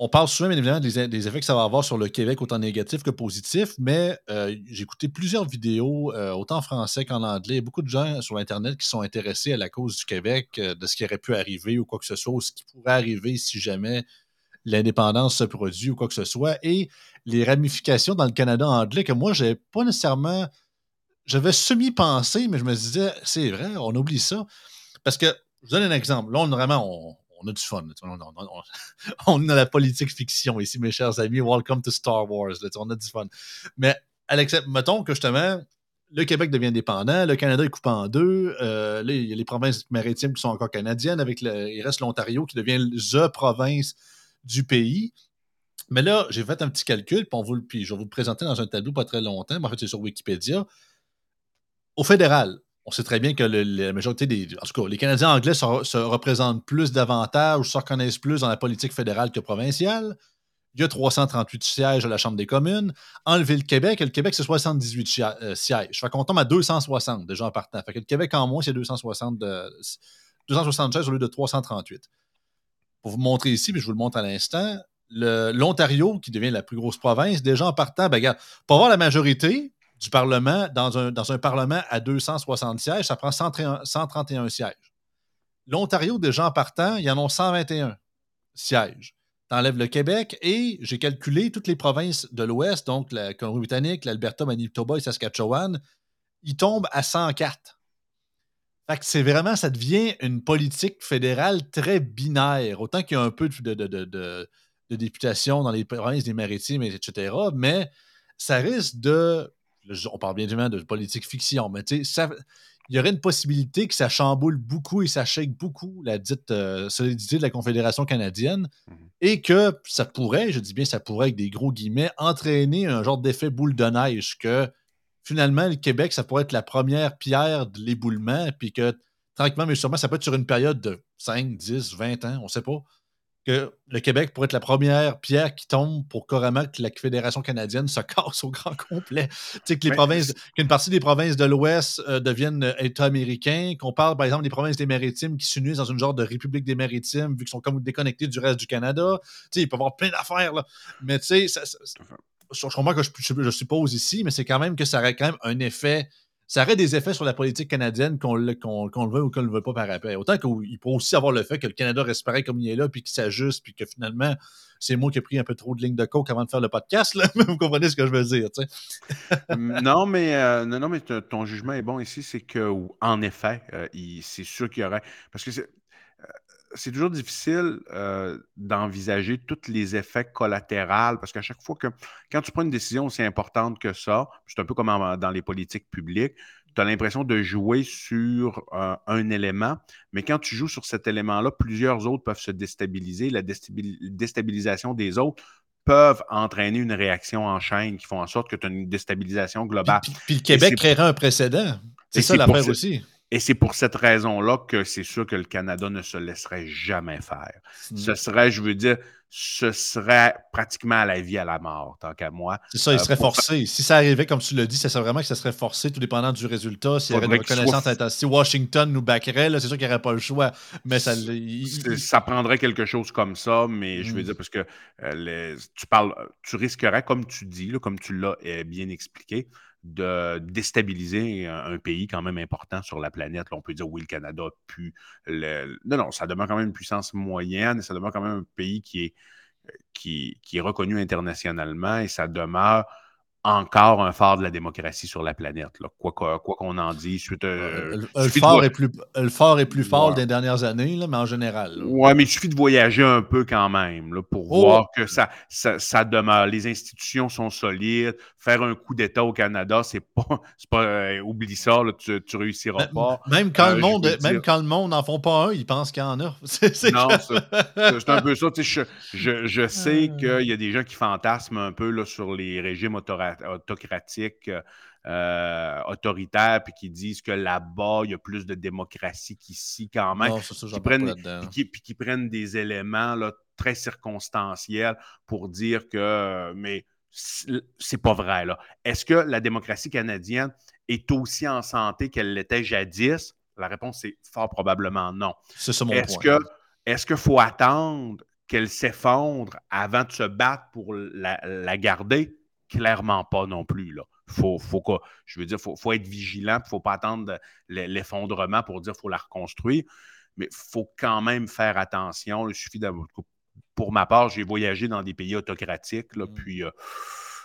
on parle souvent, bien évidemment, des, effets que ça va avoir sur le Québec, autant négatif que positif, mais euh, j'ai écouté plusieurs vidéos, euh, autant en français qu'en anglais. Beaucoup de gens sur Internet qui sont intéressés à la cause du Québec, euh, de ce qui aurait pu arriver ou quoi que ce soit, ou ce qui pourrait arriver si jamais l'indépendance se produit ou quoi que ce soit, et les ramifications dans le Canada anglais que moi, je pas nécessairement. J'avais semi-pensé, mais je me disais, c'est vrai, on oublie ça. Parce que, je vous donne un exemple. Là, on, vraiment, a du fun. On, a la politique fiction ici, mes chers amis. Welcome to Star Wars. on a du fun. Mais, Alex, mettons que justement, le Québec devient indépendant, le Canada est coupé en deux. Euh, a les provinces maritimes qui sont encore canadiennes, avec il reste l'Ontario qui devient the province du pays. Mais là, j'ai fait un petit calcul, puis, vous, puis je vais vous le présenter dans un tableau pas très longtemps, mais en fait, c'est sur Wikipédia. Au fédéral, on sait très bien que la majorité des. En tout cas, les Canadiens anglais se, représentent plus davantage ou se reconnaissent plus dans la politique fédérale que provinciale. Il y a 338 sièges à la Chambre des communes. Enlever le Québec, le Québec, c'est 78 euh, sièges. Fait qu'on tombe à 260 déjà en partant. Fait que le Québec en moins, c'est 260 de, 276 au lieu de 338. Pour vous montrer ici, puis je vous le montre à l'instant, l'Ontario, qui devient la plus grosse province, déjà en partant, ben, regarde, pour avoir la majorité, du Parlement, dans un, dans un Parlement à 260 sièges, ça prend 131, sièges. L'Ontario, déjà en partant, il y en a 121 sièges. T'enlèves le Québec et j'ai calculé toutes les provinces de l'Ouest, donc la Colombie-Britannique, l'Alberta, Manitoba et Saskatchewan, ils tombent à 104. Fait c'est vraiment, ça devient une politique fédérale très binaire. Autant qu'il y a un peu de, de, de, de députation dans les provinces des maritimes, etc. Mais ça risque de on parle bien évidemment de politique fiction, mais tu sais, il y aurait une possibilité que ça chamboule beaucoup et ça shake beaucoup la dite euh, solidité de la Confédération canadienne mhm. et que ça pourrait, je dis bien ça pourrait avec des gros guillemets, entraîner un genre d'effet boule de neige que finalement le Québec, ça pourrait être la première pierre de l'éboulement puis que tranquillement mais sûrement ça peut être sur une période de 5, 10, 20 ans, on ne sait pas que le Québec pourrait être la première pierre qui tombe pour carrément que la Fédération canadienne se casse au grand complet. Tu sais, que les provinces, qu'une partie des provinces de l'Ouest euh, deviennent euh, États américains, qu'on parle par exemple des provinces des Maritimes qui s'unissent dans une genre de République des Maritimes, vu qu'ils sont comme déconnectés du reste du Canada. Tu sais, il peut y avoir plein d'affaires, là. Mais tu sais, je comprends que je, je, suppose ici, mais c'est quand même que ça aurait quand même un effet ça aurait des effets sur la politique canadienne qu'on le, veut ou qu'on ne le veut pas par après. Autant qu'il peut aussi avoir le fait que le Canada reste pareil comme il est là, puis qu'il s'ajuste, puis que finalement, c'est moi qui ai pris un peu trop de lignes de coke avant de faire le podcast. Vous comprenez ce que je veux dire, non, mais, euh, non, mais ton jugement est bon ici, c'est que, en effet, euh, c'est sûr qu'il y aurait. Parce que c'est c'est toujours difficile euh, d'envisager tous les effets collatéraux parce qu'à chaque fois que, quand tu prends une décision aussi importante que ça, c'est un peu comme dans les politiques publiques, tu as l'impression de jouer sur euh, un élément, mais quand tu joues sur cet élément-là, plusieurs autres peuvent se déstabiliser. La déstabilisation des autres peuvent entraîner une réaction en chaîne qui font en sorte que tu as une déstabilisation globale. Puis, le Québec créera un précédent. C'est ça l'affaire aussi. Et c'est pour cette raison-là que c'est sûr que le Canada ne se laisserait jamais faire. Ce serait, je veux dire, ce serait pratiquement à la vie, à la mort, tant qu'à moi. C'est ça, il euh, serait forcé. Si ça arrivait, comme tu dit, ça serait vraiment que ça serait forcé, tout dépendant du résultat. S'il y avait une reconnaissance soit... Si Washington nous backerait, c'est sûr qu'il n'y aurait pas le choix. Mais ça, ça prendrait quelque chose comme ça, mais je veux mm. dire, parce que euh, tu parles, tu risquerais, comme tu dis, comme tu l'as euh, bien expliqué, de déstabiliser un, pays quand même important sur la planète. on peut dire, oui, le Canada a pu... Non, non, ça demeure quand même une puissance moyenne ça demeure quand même un pays qui est, qui, qui est reconnu internationalement et ça demeure encore un phare de la démocratie sur la planète, quoi, qu'on en dise. Suite, le, phare est plus, le phare est plus fort des dernières années, mais en général. Oui, mais il suffit de voyager un peu quand même là, pour oh! voir que ça, ça, demeure. Les institutions sont solides. Faire un coup d'État au Canada, c'est pas. pas euh, oublie ça, tu, tu, réussiras pas. Même quand, le euh, monde, même quand le monde n'en font pas un, ils pensent qu'il y en a. non, c'est un peu ça. Je, je, je sais ah. qu'il y a des gens qui fantasment un peu sur les régimes autoritaires autocratiques, euh, autoritaires, puis qui disent que là-bas, il y a plus de démocratie qu'ici quand même. qui prennent, puis qui, prennent des éléments là, très circonstanciels pour dire que, mais c'est pas vrai. là. Est-ce que la démocratie canadienne est aussi en santé qu'elle l'était jadis? La réponse est fort probablement non. C'est ça mon est-ce Que, est-ce qu'il faut attendre qu'elle s'effondre avant de se battre pour la garder? Clairement pas non plus. Là. Faut, faut je veux dire, il faut, faut, être vigilant, il ne faut pas attendre l'effondrement pour dire qu'il faut la reconstruire, mais il faut quand même faire attention. Il suffit d'avoir. Pour ma part, j'ai voyagé dans des pays autocratiques, là, mmh. puis. Euh,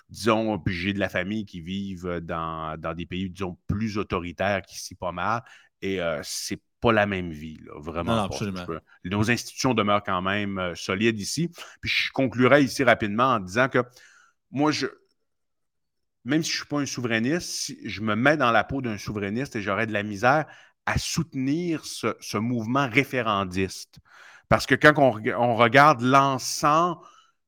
disons, puis j'ai de la famille qui vivent dans, des pays, disons, plus autoritaires qu'ici pas mal. Et euh, c'est pas la même vie, là, vraiment. Nos institutions demeurent quand même euh, solides ici. Puis je conclurai ici rapidement en disant que moi, je, même si je ne suis pas un souverainiste, je me mets dans la peau d'un souverainiste et j'aurais de la misère à soutenir ce, mouvement référendiste. Parce que quand on, regarde l'ensemble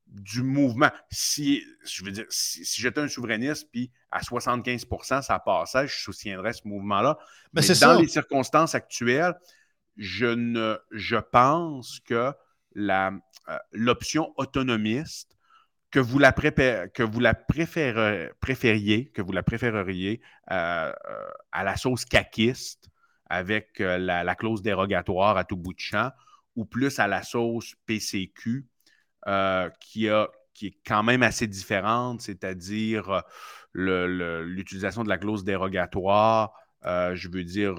du mouvement, si je veux dire, si, j'étais un souverainiste, puis à 75% ça passait, je soutiendrais ce mouvement-là. Mais, dans les circonstances actuelles, je, ne, je pense que euh, l'option autonomiste que vous la, préfériez, que vous la préféreriez euh, euh, à la sauce caquiste avec euh, la, clause dérogatoire à tout bout de champ ou plus à la sauce PCQ qui, est quand même assez différente, c'est-à-dire l'utilisation de la clause dérogatoire, je veux dire,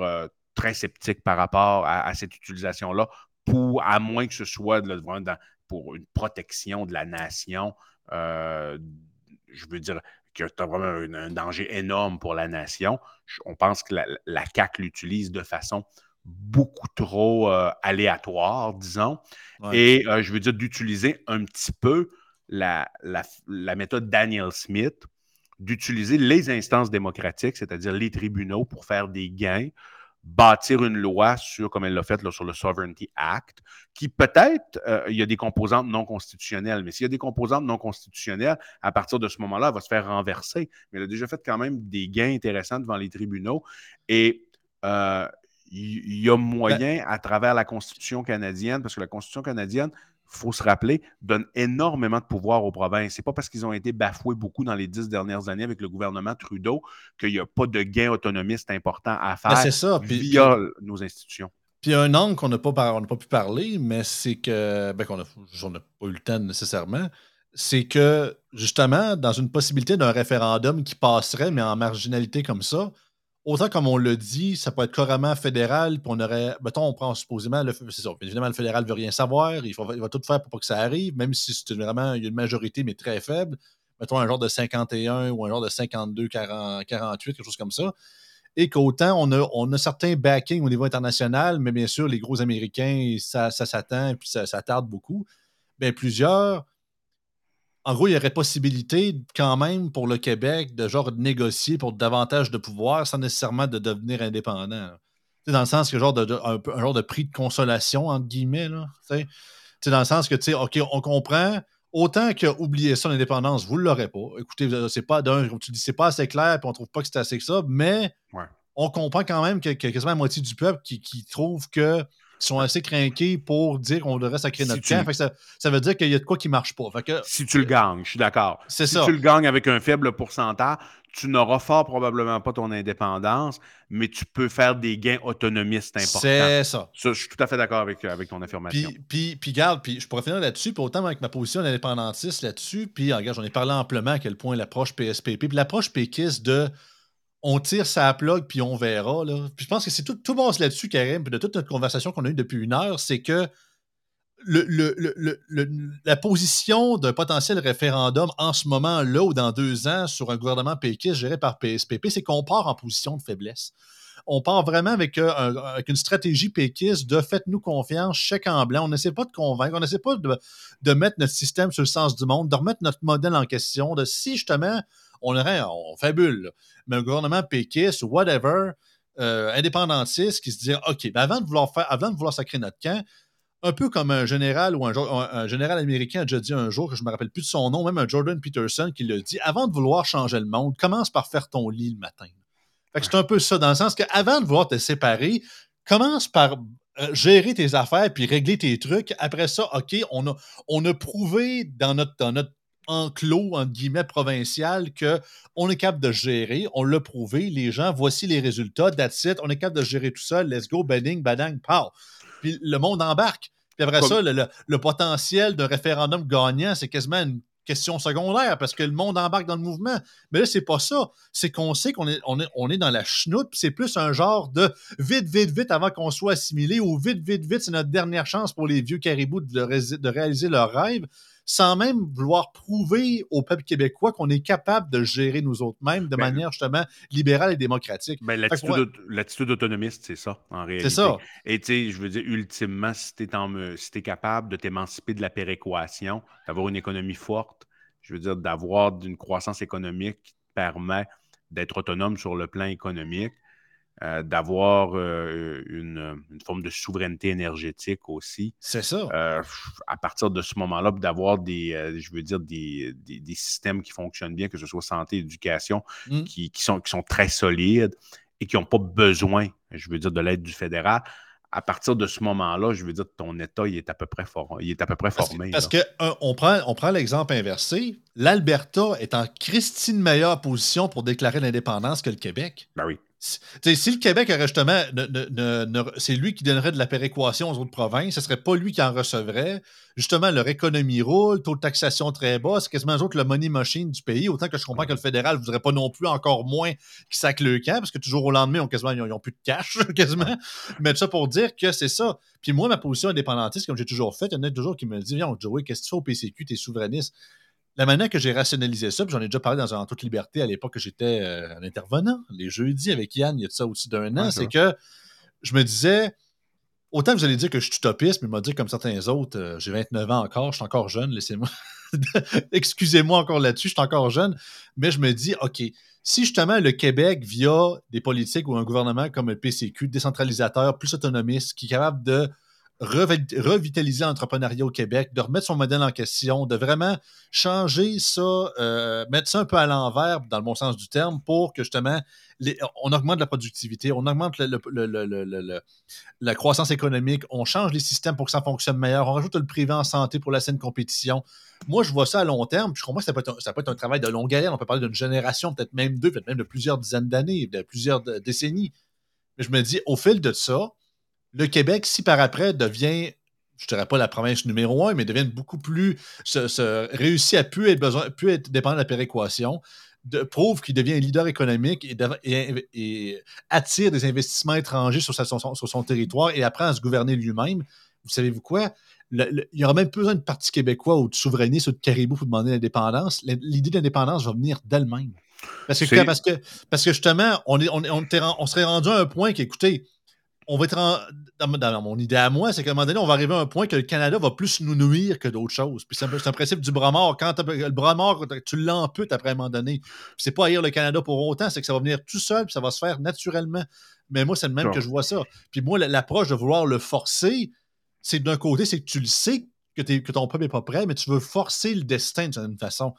très sceptique par rapport à, cette utilisation-là, à moins que ce soit pour une protection de la nation euh, je veux dire que tu as vraiment un, danger énorme pour la nation. On pense que la, la CAQ l'utilise de façon beaucoup trop euh, aléatoire, disons. Et euh, je veux dire d'utiliser un petit peu la, la, méthode Daniel Smith, d'utiliser les instances démocratiques, c'est-à-dire les tribunaux, pour faire des gains bâtir une loi sur, comme elle l'a fait sur le Sovereignty Act, qui peut-être, euh, il y a des composantes non constitutionnelles, mais s'il y a des composantes non constitutionnelles, à partir de ce moment-là, elle va se faire renverser. Mais elle a déjà fait quand même des gains intéressants devant les tribunaux. Et euh, il y, a moyen, à travers la Constitution canadienne, parce que la Constitution canadienne faut se rappeler, donne énormément de pouvoir aux provinces. Ce n'est pas parce qu'ils ont été bafoués beaucoup dans les dix dernières années avec le gouvernement Trudeau qu'il n'y a pas de gain autonomiste important à ben, faire ça. via nos institutions. Puis il y a un angle qu'on n'a pas, pas, pu parler, mais c'est que, ben, qu'on n'a pas eu le temps nécessairement, c'est que justement, dans une possibilité d'un référendum qui passerait, mais en marginalité comme ça, autant comme on le dit, ça peut être carrément fédéral, puis on aurait, mettons, on prend supposément, c'est ça, évidemment, le fédéral ne veut rien savoir, il, va tout faire pour pas que ça arrive, même si c'est vraiment une majorité, mais très faible, mettons un genre de 51 ou un genre de 52, 48, quelque chose comme ça, et qu'autant on a, on a certains backings au niveau international, mais bien sûr, les gros Américains, ça, ça s'attend, puis ça, ça tarde beaucoup, bien plusieurs en gros, il y aurait possibilité quand même pour le Québec de genre négocier pour davantage de pouvoir sans nécessairement de devenir indépendant. Dans le sens que genre de, un, genre de prix de consolation, entre guillemets. Là, dans le sens que, tu sais, OK, on comprend. Autant que oublier ça, l'indépendance, vous ne l'aurez pas. Écoutez, c'est pas d'un, tu dis, c'est pas assez clair, puis on trouve pas que c'est assez que ça, mais on comprend quand même qu'il y a quasiment la moitié du peuple qui, qui trouve que sont assez craqués pour dire qu'on devrait sacrer notre camp. Ça, veut dire qu'il y a de quoi qui ne marche pas. si tu le gagnes, je suis d'accord. Si tu le gagnes avec un faible pourcentage, tu n'auras fort probablement pas ton indépendance, mais tu peux faire des gains autonomistes importants. C'est ça. Je suis tout à fait d'accord avec, avec ton affirmation. Puis, puis, garde, puis je pourrais finir là-dessus, puis autant avec ma position d'indépendantiste là-dessus, puis regarde, j'en ai parlé amplement à quel point l'approche PSPP, puis l'approche péquiste de on tire sa plug puis on verra. Là. Puis je pense que c'est tout, tout là-dessus, Karim, puis de toute notre conversation qu'on a eue depuis une heure, c'est que la position d'un potentiel référendum en ce moment-là ou dans deux ans sur un gouvernement péquiste géré par PSPP, c'est qu'on part en position de faiblesse. On part vraiment avec, euh, une stratégie péquiste de faites-nous confiance, chèque en blanc. On n'essaie pas de convaincre, on n'essaie pas de, de, mettre notre système sur le sens du monde, de remettre notre modèle en question, de si justement on aurait, on fabule, mais un gouvernement péquiste whatever, euh, indépendantiste qui se dit OK, ben avant de vouloir faire, avant de vouloir sacrer notre camp, un peu comme un général ou un, général américain a déjà dit un jour, que je ne me rappelle plus de son nom, même un Jordan Peterson qui l'a dit, avant de vouloir changer le monde, commence par faire ton lit le matin. c'est un peu ça, dans le sens qu'avant de vouloir te séparer, commence par euh, gérer tes affaires puis régler tes trucs. Après ça, OK, on a, on prouvé dans notre, dans notre enclos, entre guillemets, provincial, qu'on est capable de gérer. On l'a prouvé. Les gens, voici les résultats. That's it. On est capable de gérer tout ça. Let's go, bading, badang, pow. Puis le monde embarque. Puis après ça, le, potentiel d'un référendum gagnant, c'est quasiment une question secondaire parce que le monde embarque dans le mouvement. Mais là, c'est pas ça. C'est qu'on sait qu'on est, on est, on est dans la chenoute, puis c'est plus un genre de vite, vite, vite avant qu'on soit assimilé ou vite, vite, vite, c'est notre dernière chance pour les vieux caribous de, de réaliser leurs rêves sans même vouloir prouver au peuple québécois qu'on est capable de gérer nous autres mêmes de ben, manière justement libérale et démocratique. Ben, l'attitude autonomiste, c'est ça, en réalité. C'est ça. Et tu sais, je veux dire, ultimement, si tu es, si es, capable de t'émanciper de la péréquation, d'avoir une économie forte, je veux dire, d'avoir une croissance économique qui te permet d'être autonome sur le plan économique, euh, d'avoir euh, une, forme de souveraineté énergétique aussi. C'est ça. Euh, à partir de ce moment-là, d'avoir des, je veux dire, des, systèmes qui fonctionnent bien, que ce soit santé, éducation, mmh. qui, sont, qui sont très solides et qui n'ont pas besoin, je veux dire, de l'aide du fédéral à partir de ce moment-là, je veux dire, ton État, il est à peu près, il est à peu près formé. Parce, que, on prend, on prend l'exemple inversé. L'Alberta est en Christine meilleure position pour déclarer l'indépendance que le Québec. Ben oui si le Québec aurait justement, c'est lui qui donnerait de la péréquation aux autres provinces, ce ne serait pas lui qui en recevrait. Justement, leur économie roule, taux de taxation très bas, c'est quasiment autre que le money machine du pays. Autant que je comprends que le fédéral ne voudrait pas non plus encore moins qu'ils sac le camp, parce que toujours au lendemain, on, quasiment, ils n'ont plus de cash, quasiment. Mais tout ça pour dire que c'est ça. Puis moi, ma position indépendantiste, comme j'ai toujours fait, il y en a toujours qui me disent Viens, Joey, qu'est-ce que tu fais au PCQ, tu es souverainiste la manière que j'ai rationalisé ça, puis j'en ai déjà parlé dans un En toute liberté à l'époque que j'étais euh, un intervenant, les jeudis avec Yann, il y a de ça aussi d'un an, c'est que je me disais, autant que vous allez dire que je suis utopiste, mais me dire comme certains autres, euh, j'ai 29 ans encore, je suis encore jeune, laissez-moi. Excusez-moi encore là-dessus, je suis encore jeune, mais je me dis, OK, si justement le Québec, via des politiques ou un gouvernement comme le PCQ, décentralisateur, plus autonomiste, qui est capable de revitaliser l'entrepreneuriat au Québec, de remettre son modèle en question, de vraiment changer ça, euh, mettre ça un peu à l'envers, dans le bon sens du terme, pour que justement, on augmente la productivité, on augmente la croissance économique, on change les systèmes pour que ça fonctionne meilleur, on rajoute le privé en santé pour la saine compétition. Moi, je vois ça à long terme, puis je comprends que ça peut, être un, ça peut être un travail de longue haleine, on peut parler d'une génération, peut-être même deux, peut-être même de plusieurs dizaines d'années, de plusieurs décennies. Mais je me dis, au fil de ça, le Québec, si par après devient, je ne dirais pas la province numéro un, mais devient beaucoup plus, se, réussit à plus être, besoin, plus être dépendant de la péréquation, de, prouve qu'il devient un leader économique et, attire des investissements étrangers sur, son, territoire et apprend à se gouverner lui-même. Vous savez-vous quoi? il y aura même plus besoin de parti québécois ou de souverainiste ou de caribou pour demander l'indépendance. L'idée d'indépendance va venir d'elle-même. Parce que, parce, que, parce que justement, on, est, on, on serait rendu à un point qu'écoutez, on va être dans, mon idée à moi, c'est qu'à un moment donné, on va arriver à un point que le Canada va plus nous nuire que d'autres choses. Puis c'est un, principe du bras mort. Quand le bras mort, tu l'amputes après un moment donné. c'est pas haïr le Canada pour autant, c'est que ça va venir tout seul, puis ça va se faire naturellement. Mais moi, c'est le même que je vois ça. Puis moi, l'approche de vouloir le forcer, c'est d'un côté, c'est que tu le sais que, que ton peuple n'est pas prêt, mais tu veux forcer le destin d'une certaine façon.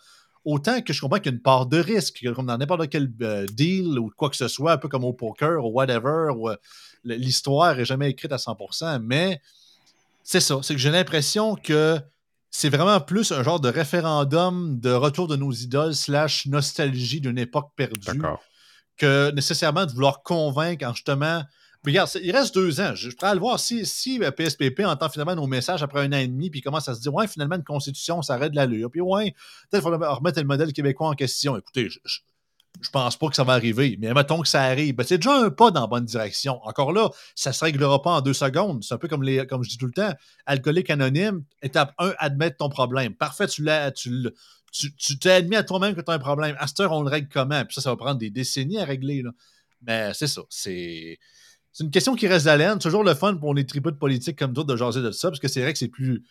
autant que je comprends qu'il y a une part de risque, comme dans n'importe quel euh, deal ou quoi que ce soit, un peu comme au poker ou whatever, où euh, l'histoire n'est jamais écrite à 100%, mais c'est ça, c'est que j'ai l'impression que c'est vraiment plus un genre de référendum de retour de nos idoles slash nostalgie d'une époque perdue que nécessairement de vouloir convaincre en justement regarde, il reste deux ans. Je, pourrais aller voir si, si PSPP euh, entend finalement nos messages après un an et demi, puis commence à se dire Ouais, finalement, une constitution, ça arrête de l'allure. Puis ouais, peut-être qu'il faudrait remettre le modèle québécois en question. Écoutez, je, je, pense pas que ça va arriver, mais mettons que ça arrive. Ben, c'est déjà un pas dans la bonne direction. Encore là, ça se réglera pas en deux secondes. C'est un peu comme, les, comme je dis tout le temps alcoolique anonyme, étape 1, admettre ton problème. Parfait, tu l'as. Tu, tu t'es admis à toi-même que tu as un problème. À cette heure, on le règle comment? Puis ça, ça va prendre des décennies à régler. Là. Mais c'est ça. C'est c'est une question qui reste à laine. Toujours le fun pour les tribus de politique comme d'autres de jaser de ça, parce que c'est vrai que c'est plus.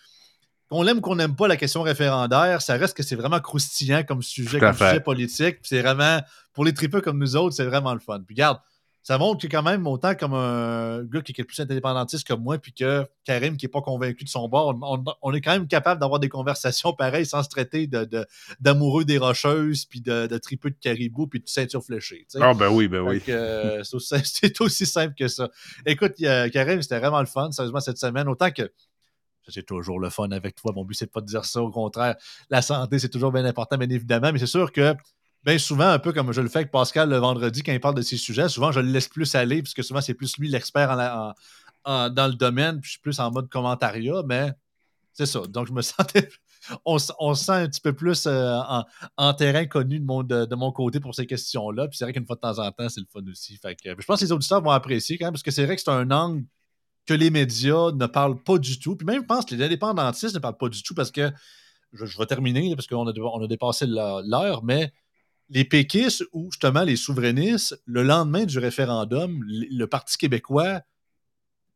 Qu'on aime ou qu'on n'aime pas la question référendaire, ça reste que c'est vraiment croustillant comme sujet, comme sujet politique. C'est vraiment, pour les tripeux comme nous autres, c'est vraiment le fun. Puis regarde, ça montre que quand même, autant comme un gars qui est plus indépendantiste comme moi, puis que Karim qui n'est pas convaincu de son bord, on, est quand même capable d'avoir des conversations pareilles sans se traiter d'amoureux des rocheuses, puis de, de tripeux de caribou, puis de ceinture fléchée. Ah ben oui, ben oui. Euh, c'est aussi simple que ça. Écoute, Karim, c'était vraiment le fun, sérieusement, cette semaine. Autant que c'est toujours le fun avec toi. Mon but, c'est pas de dire ça. Au contraire, la santé, c'est toujours bien important, bien évidemment. Mais c'est sûr que bien souvent, un peu comme je le fais avec Pascal le vendredi quand il parle de ces sujets, souvent je le laisse plus aller, puisque souvent c'est plus lui l'expert dans le domaine, puis je suis plus en mode commentariat, mais c'est ça. Donc je me sentais. On, se sent un petit peu plus euh, en, terrain connu de mon, de, côté pour ces questions-là. Puis c'est vrai qu'une fois de temps en temps, c'est le fun aussi. Je pense que les auditeurs vont apprécier quand même, parce que c'est vrai que c'est un angle que les médias ne parlent pas du tout. Puis même, je pense que les indépendantistes ne parlent pas du tout parce que je, vais terminer parce qu'on a, dépassé l'heure, mais les péquistes ou justement les souverainistes, le lendemain du référendum, le Parti québécois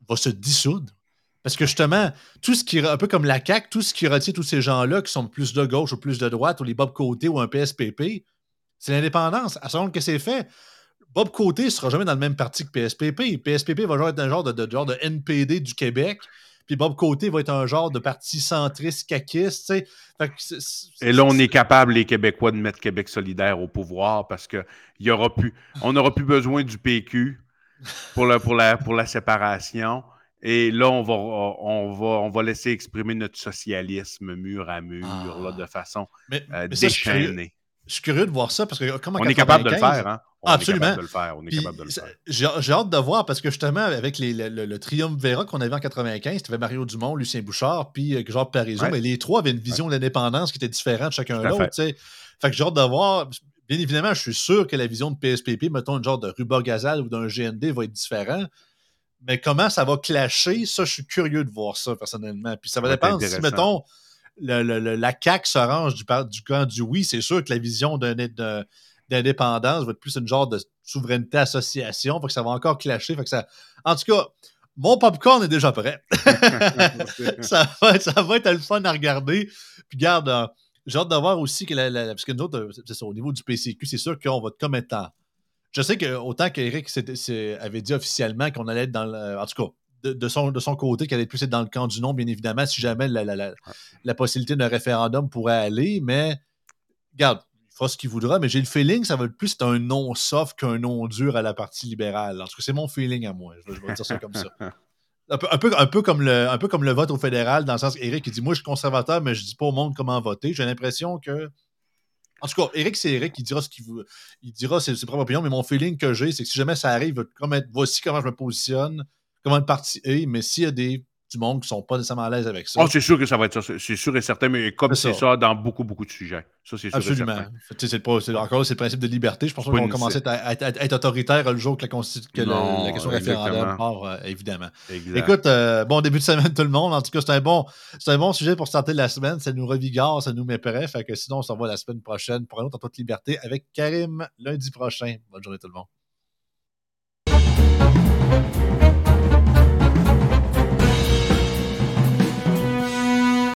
va se dissoudre. Parce que justement, tout ce qui, un peu comme la CAQ, tout ce qui retient tous ces gens-là qui sont plus de gauche ou plus de droite, ou les Bob Côté ou un PSPP, c'est l'indépendance. À ce moment que c'est fait, Bob Côté ne sera jamais dans le même parti que PSPP. PSPP va être un genre de, genre de NPD du Québec. Puis Bob Côté va être un genre de parti centriste caquiste. Et là, on est capable, les Québécois, de mettre Québec solidaire au pouvoir parce qu'on aura plus, on n'aura plus besoin du PQ pour la, pour la, pour la séparation. Et là, on va, on, va, on va laisser exprimer notre socialisme mur à mur là, de façon euh, déchaînée. Je suis curieux de voir ça parce que comment On est capable de le faire, hein? Absolument. On est capable de le faire. J'ai hâte de voir parce que justement, avec les, le, le, triumvirat qu'on avait en 95, tu avais Mario Dumont, Lucien Bouchard, puis euh, Georges Parizeau, mais les trois avaient une vision de l'indépendance qui était différente de chacun l'autre. Fait. fait que j'ai hâte de voir. Bien évidemment, je suis sûr que la vision de PSPP, mettons une genre de Ruba Gazal ou d'un GND, va être différente. Mais comment ça va clasher, ça, je suis curieux de voir ça personnellement. Puis ça va dépendre si, mettons, la CAQ se range du, du camp du oui, c'est sûr que la vision d'indépendance va être plus une genre de souveraineté association. Fait que ça va encore clasher. Que ça... En tout cas, mon popcorn est déjà prêt. ça, va, ça va être le fun à regarder. Puis garde, euh, j'ai hâte de voir aussi que la, parce que nous autres, euh, au niveau du PCQ, c'est sûr qu'on va être comme temps. Je sais que autant qu'Éric avait dit officiellement qu'on allait être dans le. En tout cas, de, son, de son côté qu'elle est plus être dans le camp du non, bien évidemment, si jamais la, la, la, possibilité d'un référendum pourrait aller. Mais, regarde, il fera ce qu'il voudra, mais j'ai le feeling que ça va être plus un non soft qu'un non dur à la partie libérale. En tout cas, c'est mon feeling à moi. Je vais, dire ça comme ça. Un peu, un, peu, comme le, un peu comme le vote au fédéral, dans le sens qu'Éric dit Moi, je suis conservateur, mais je dis pas au monde comment voter. J'ai l'impression que. En tout cas, Eric, c'est Eric qui dira ce qu'il veut. Il dira ses, ses, propres opinions, mais mon feeling que j'ai, c'est que si jamais ça arrive, comme être, voici comment je me positionne comment le parti est, mais s'il y a des du monde qui ne sont pas nécessairement à l'aise avec ça. Oh, c'est sûr que ça va être ça. C'est sûr et certain, mais comme c'est ça. dans beaucoup, beaucoup de sujets. Ça, c'est sûr Absolument. C'est pas, encore c'est le principe de liberté. Je pense qu'on va commencer à, être autoritaire le jour que la, la question référendum part, euh, évidemment. Écoute, euh, bon début de semaine tout le monde. En tout cas, c'est un, bon, un bon sujet pour starter la semaine. Ça nous revigore, ça nous met prêt. Fait que sinon, on se revoit la semaine prochaine pour un autre en toute liberté avec Karim lundi prochain. Bonne journée tout le monde.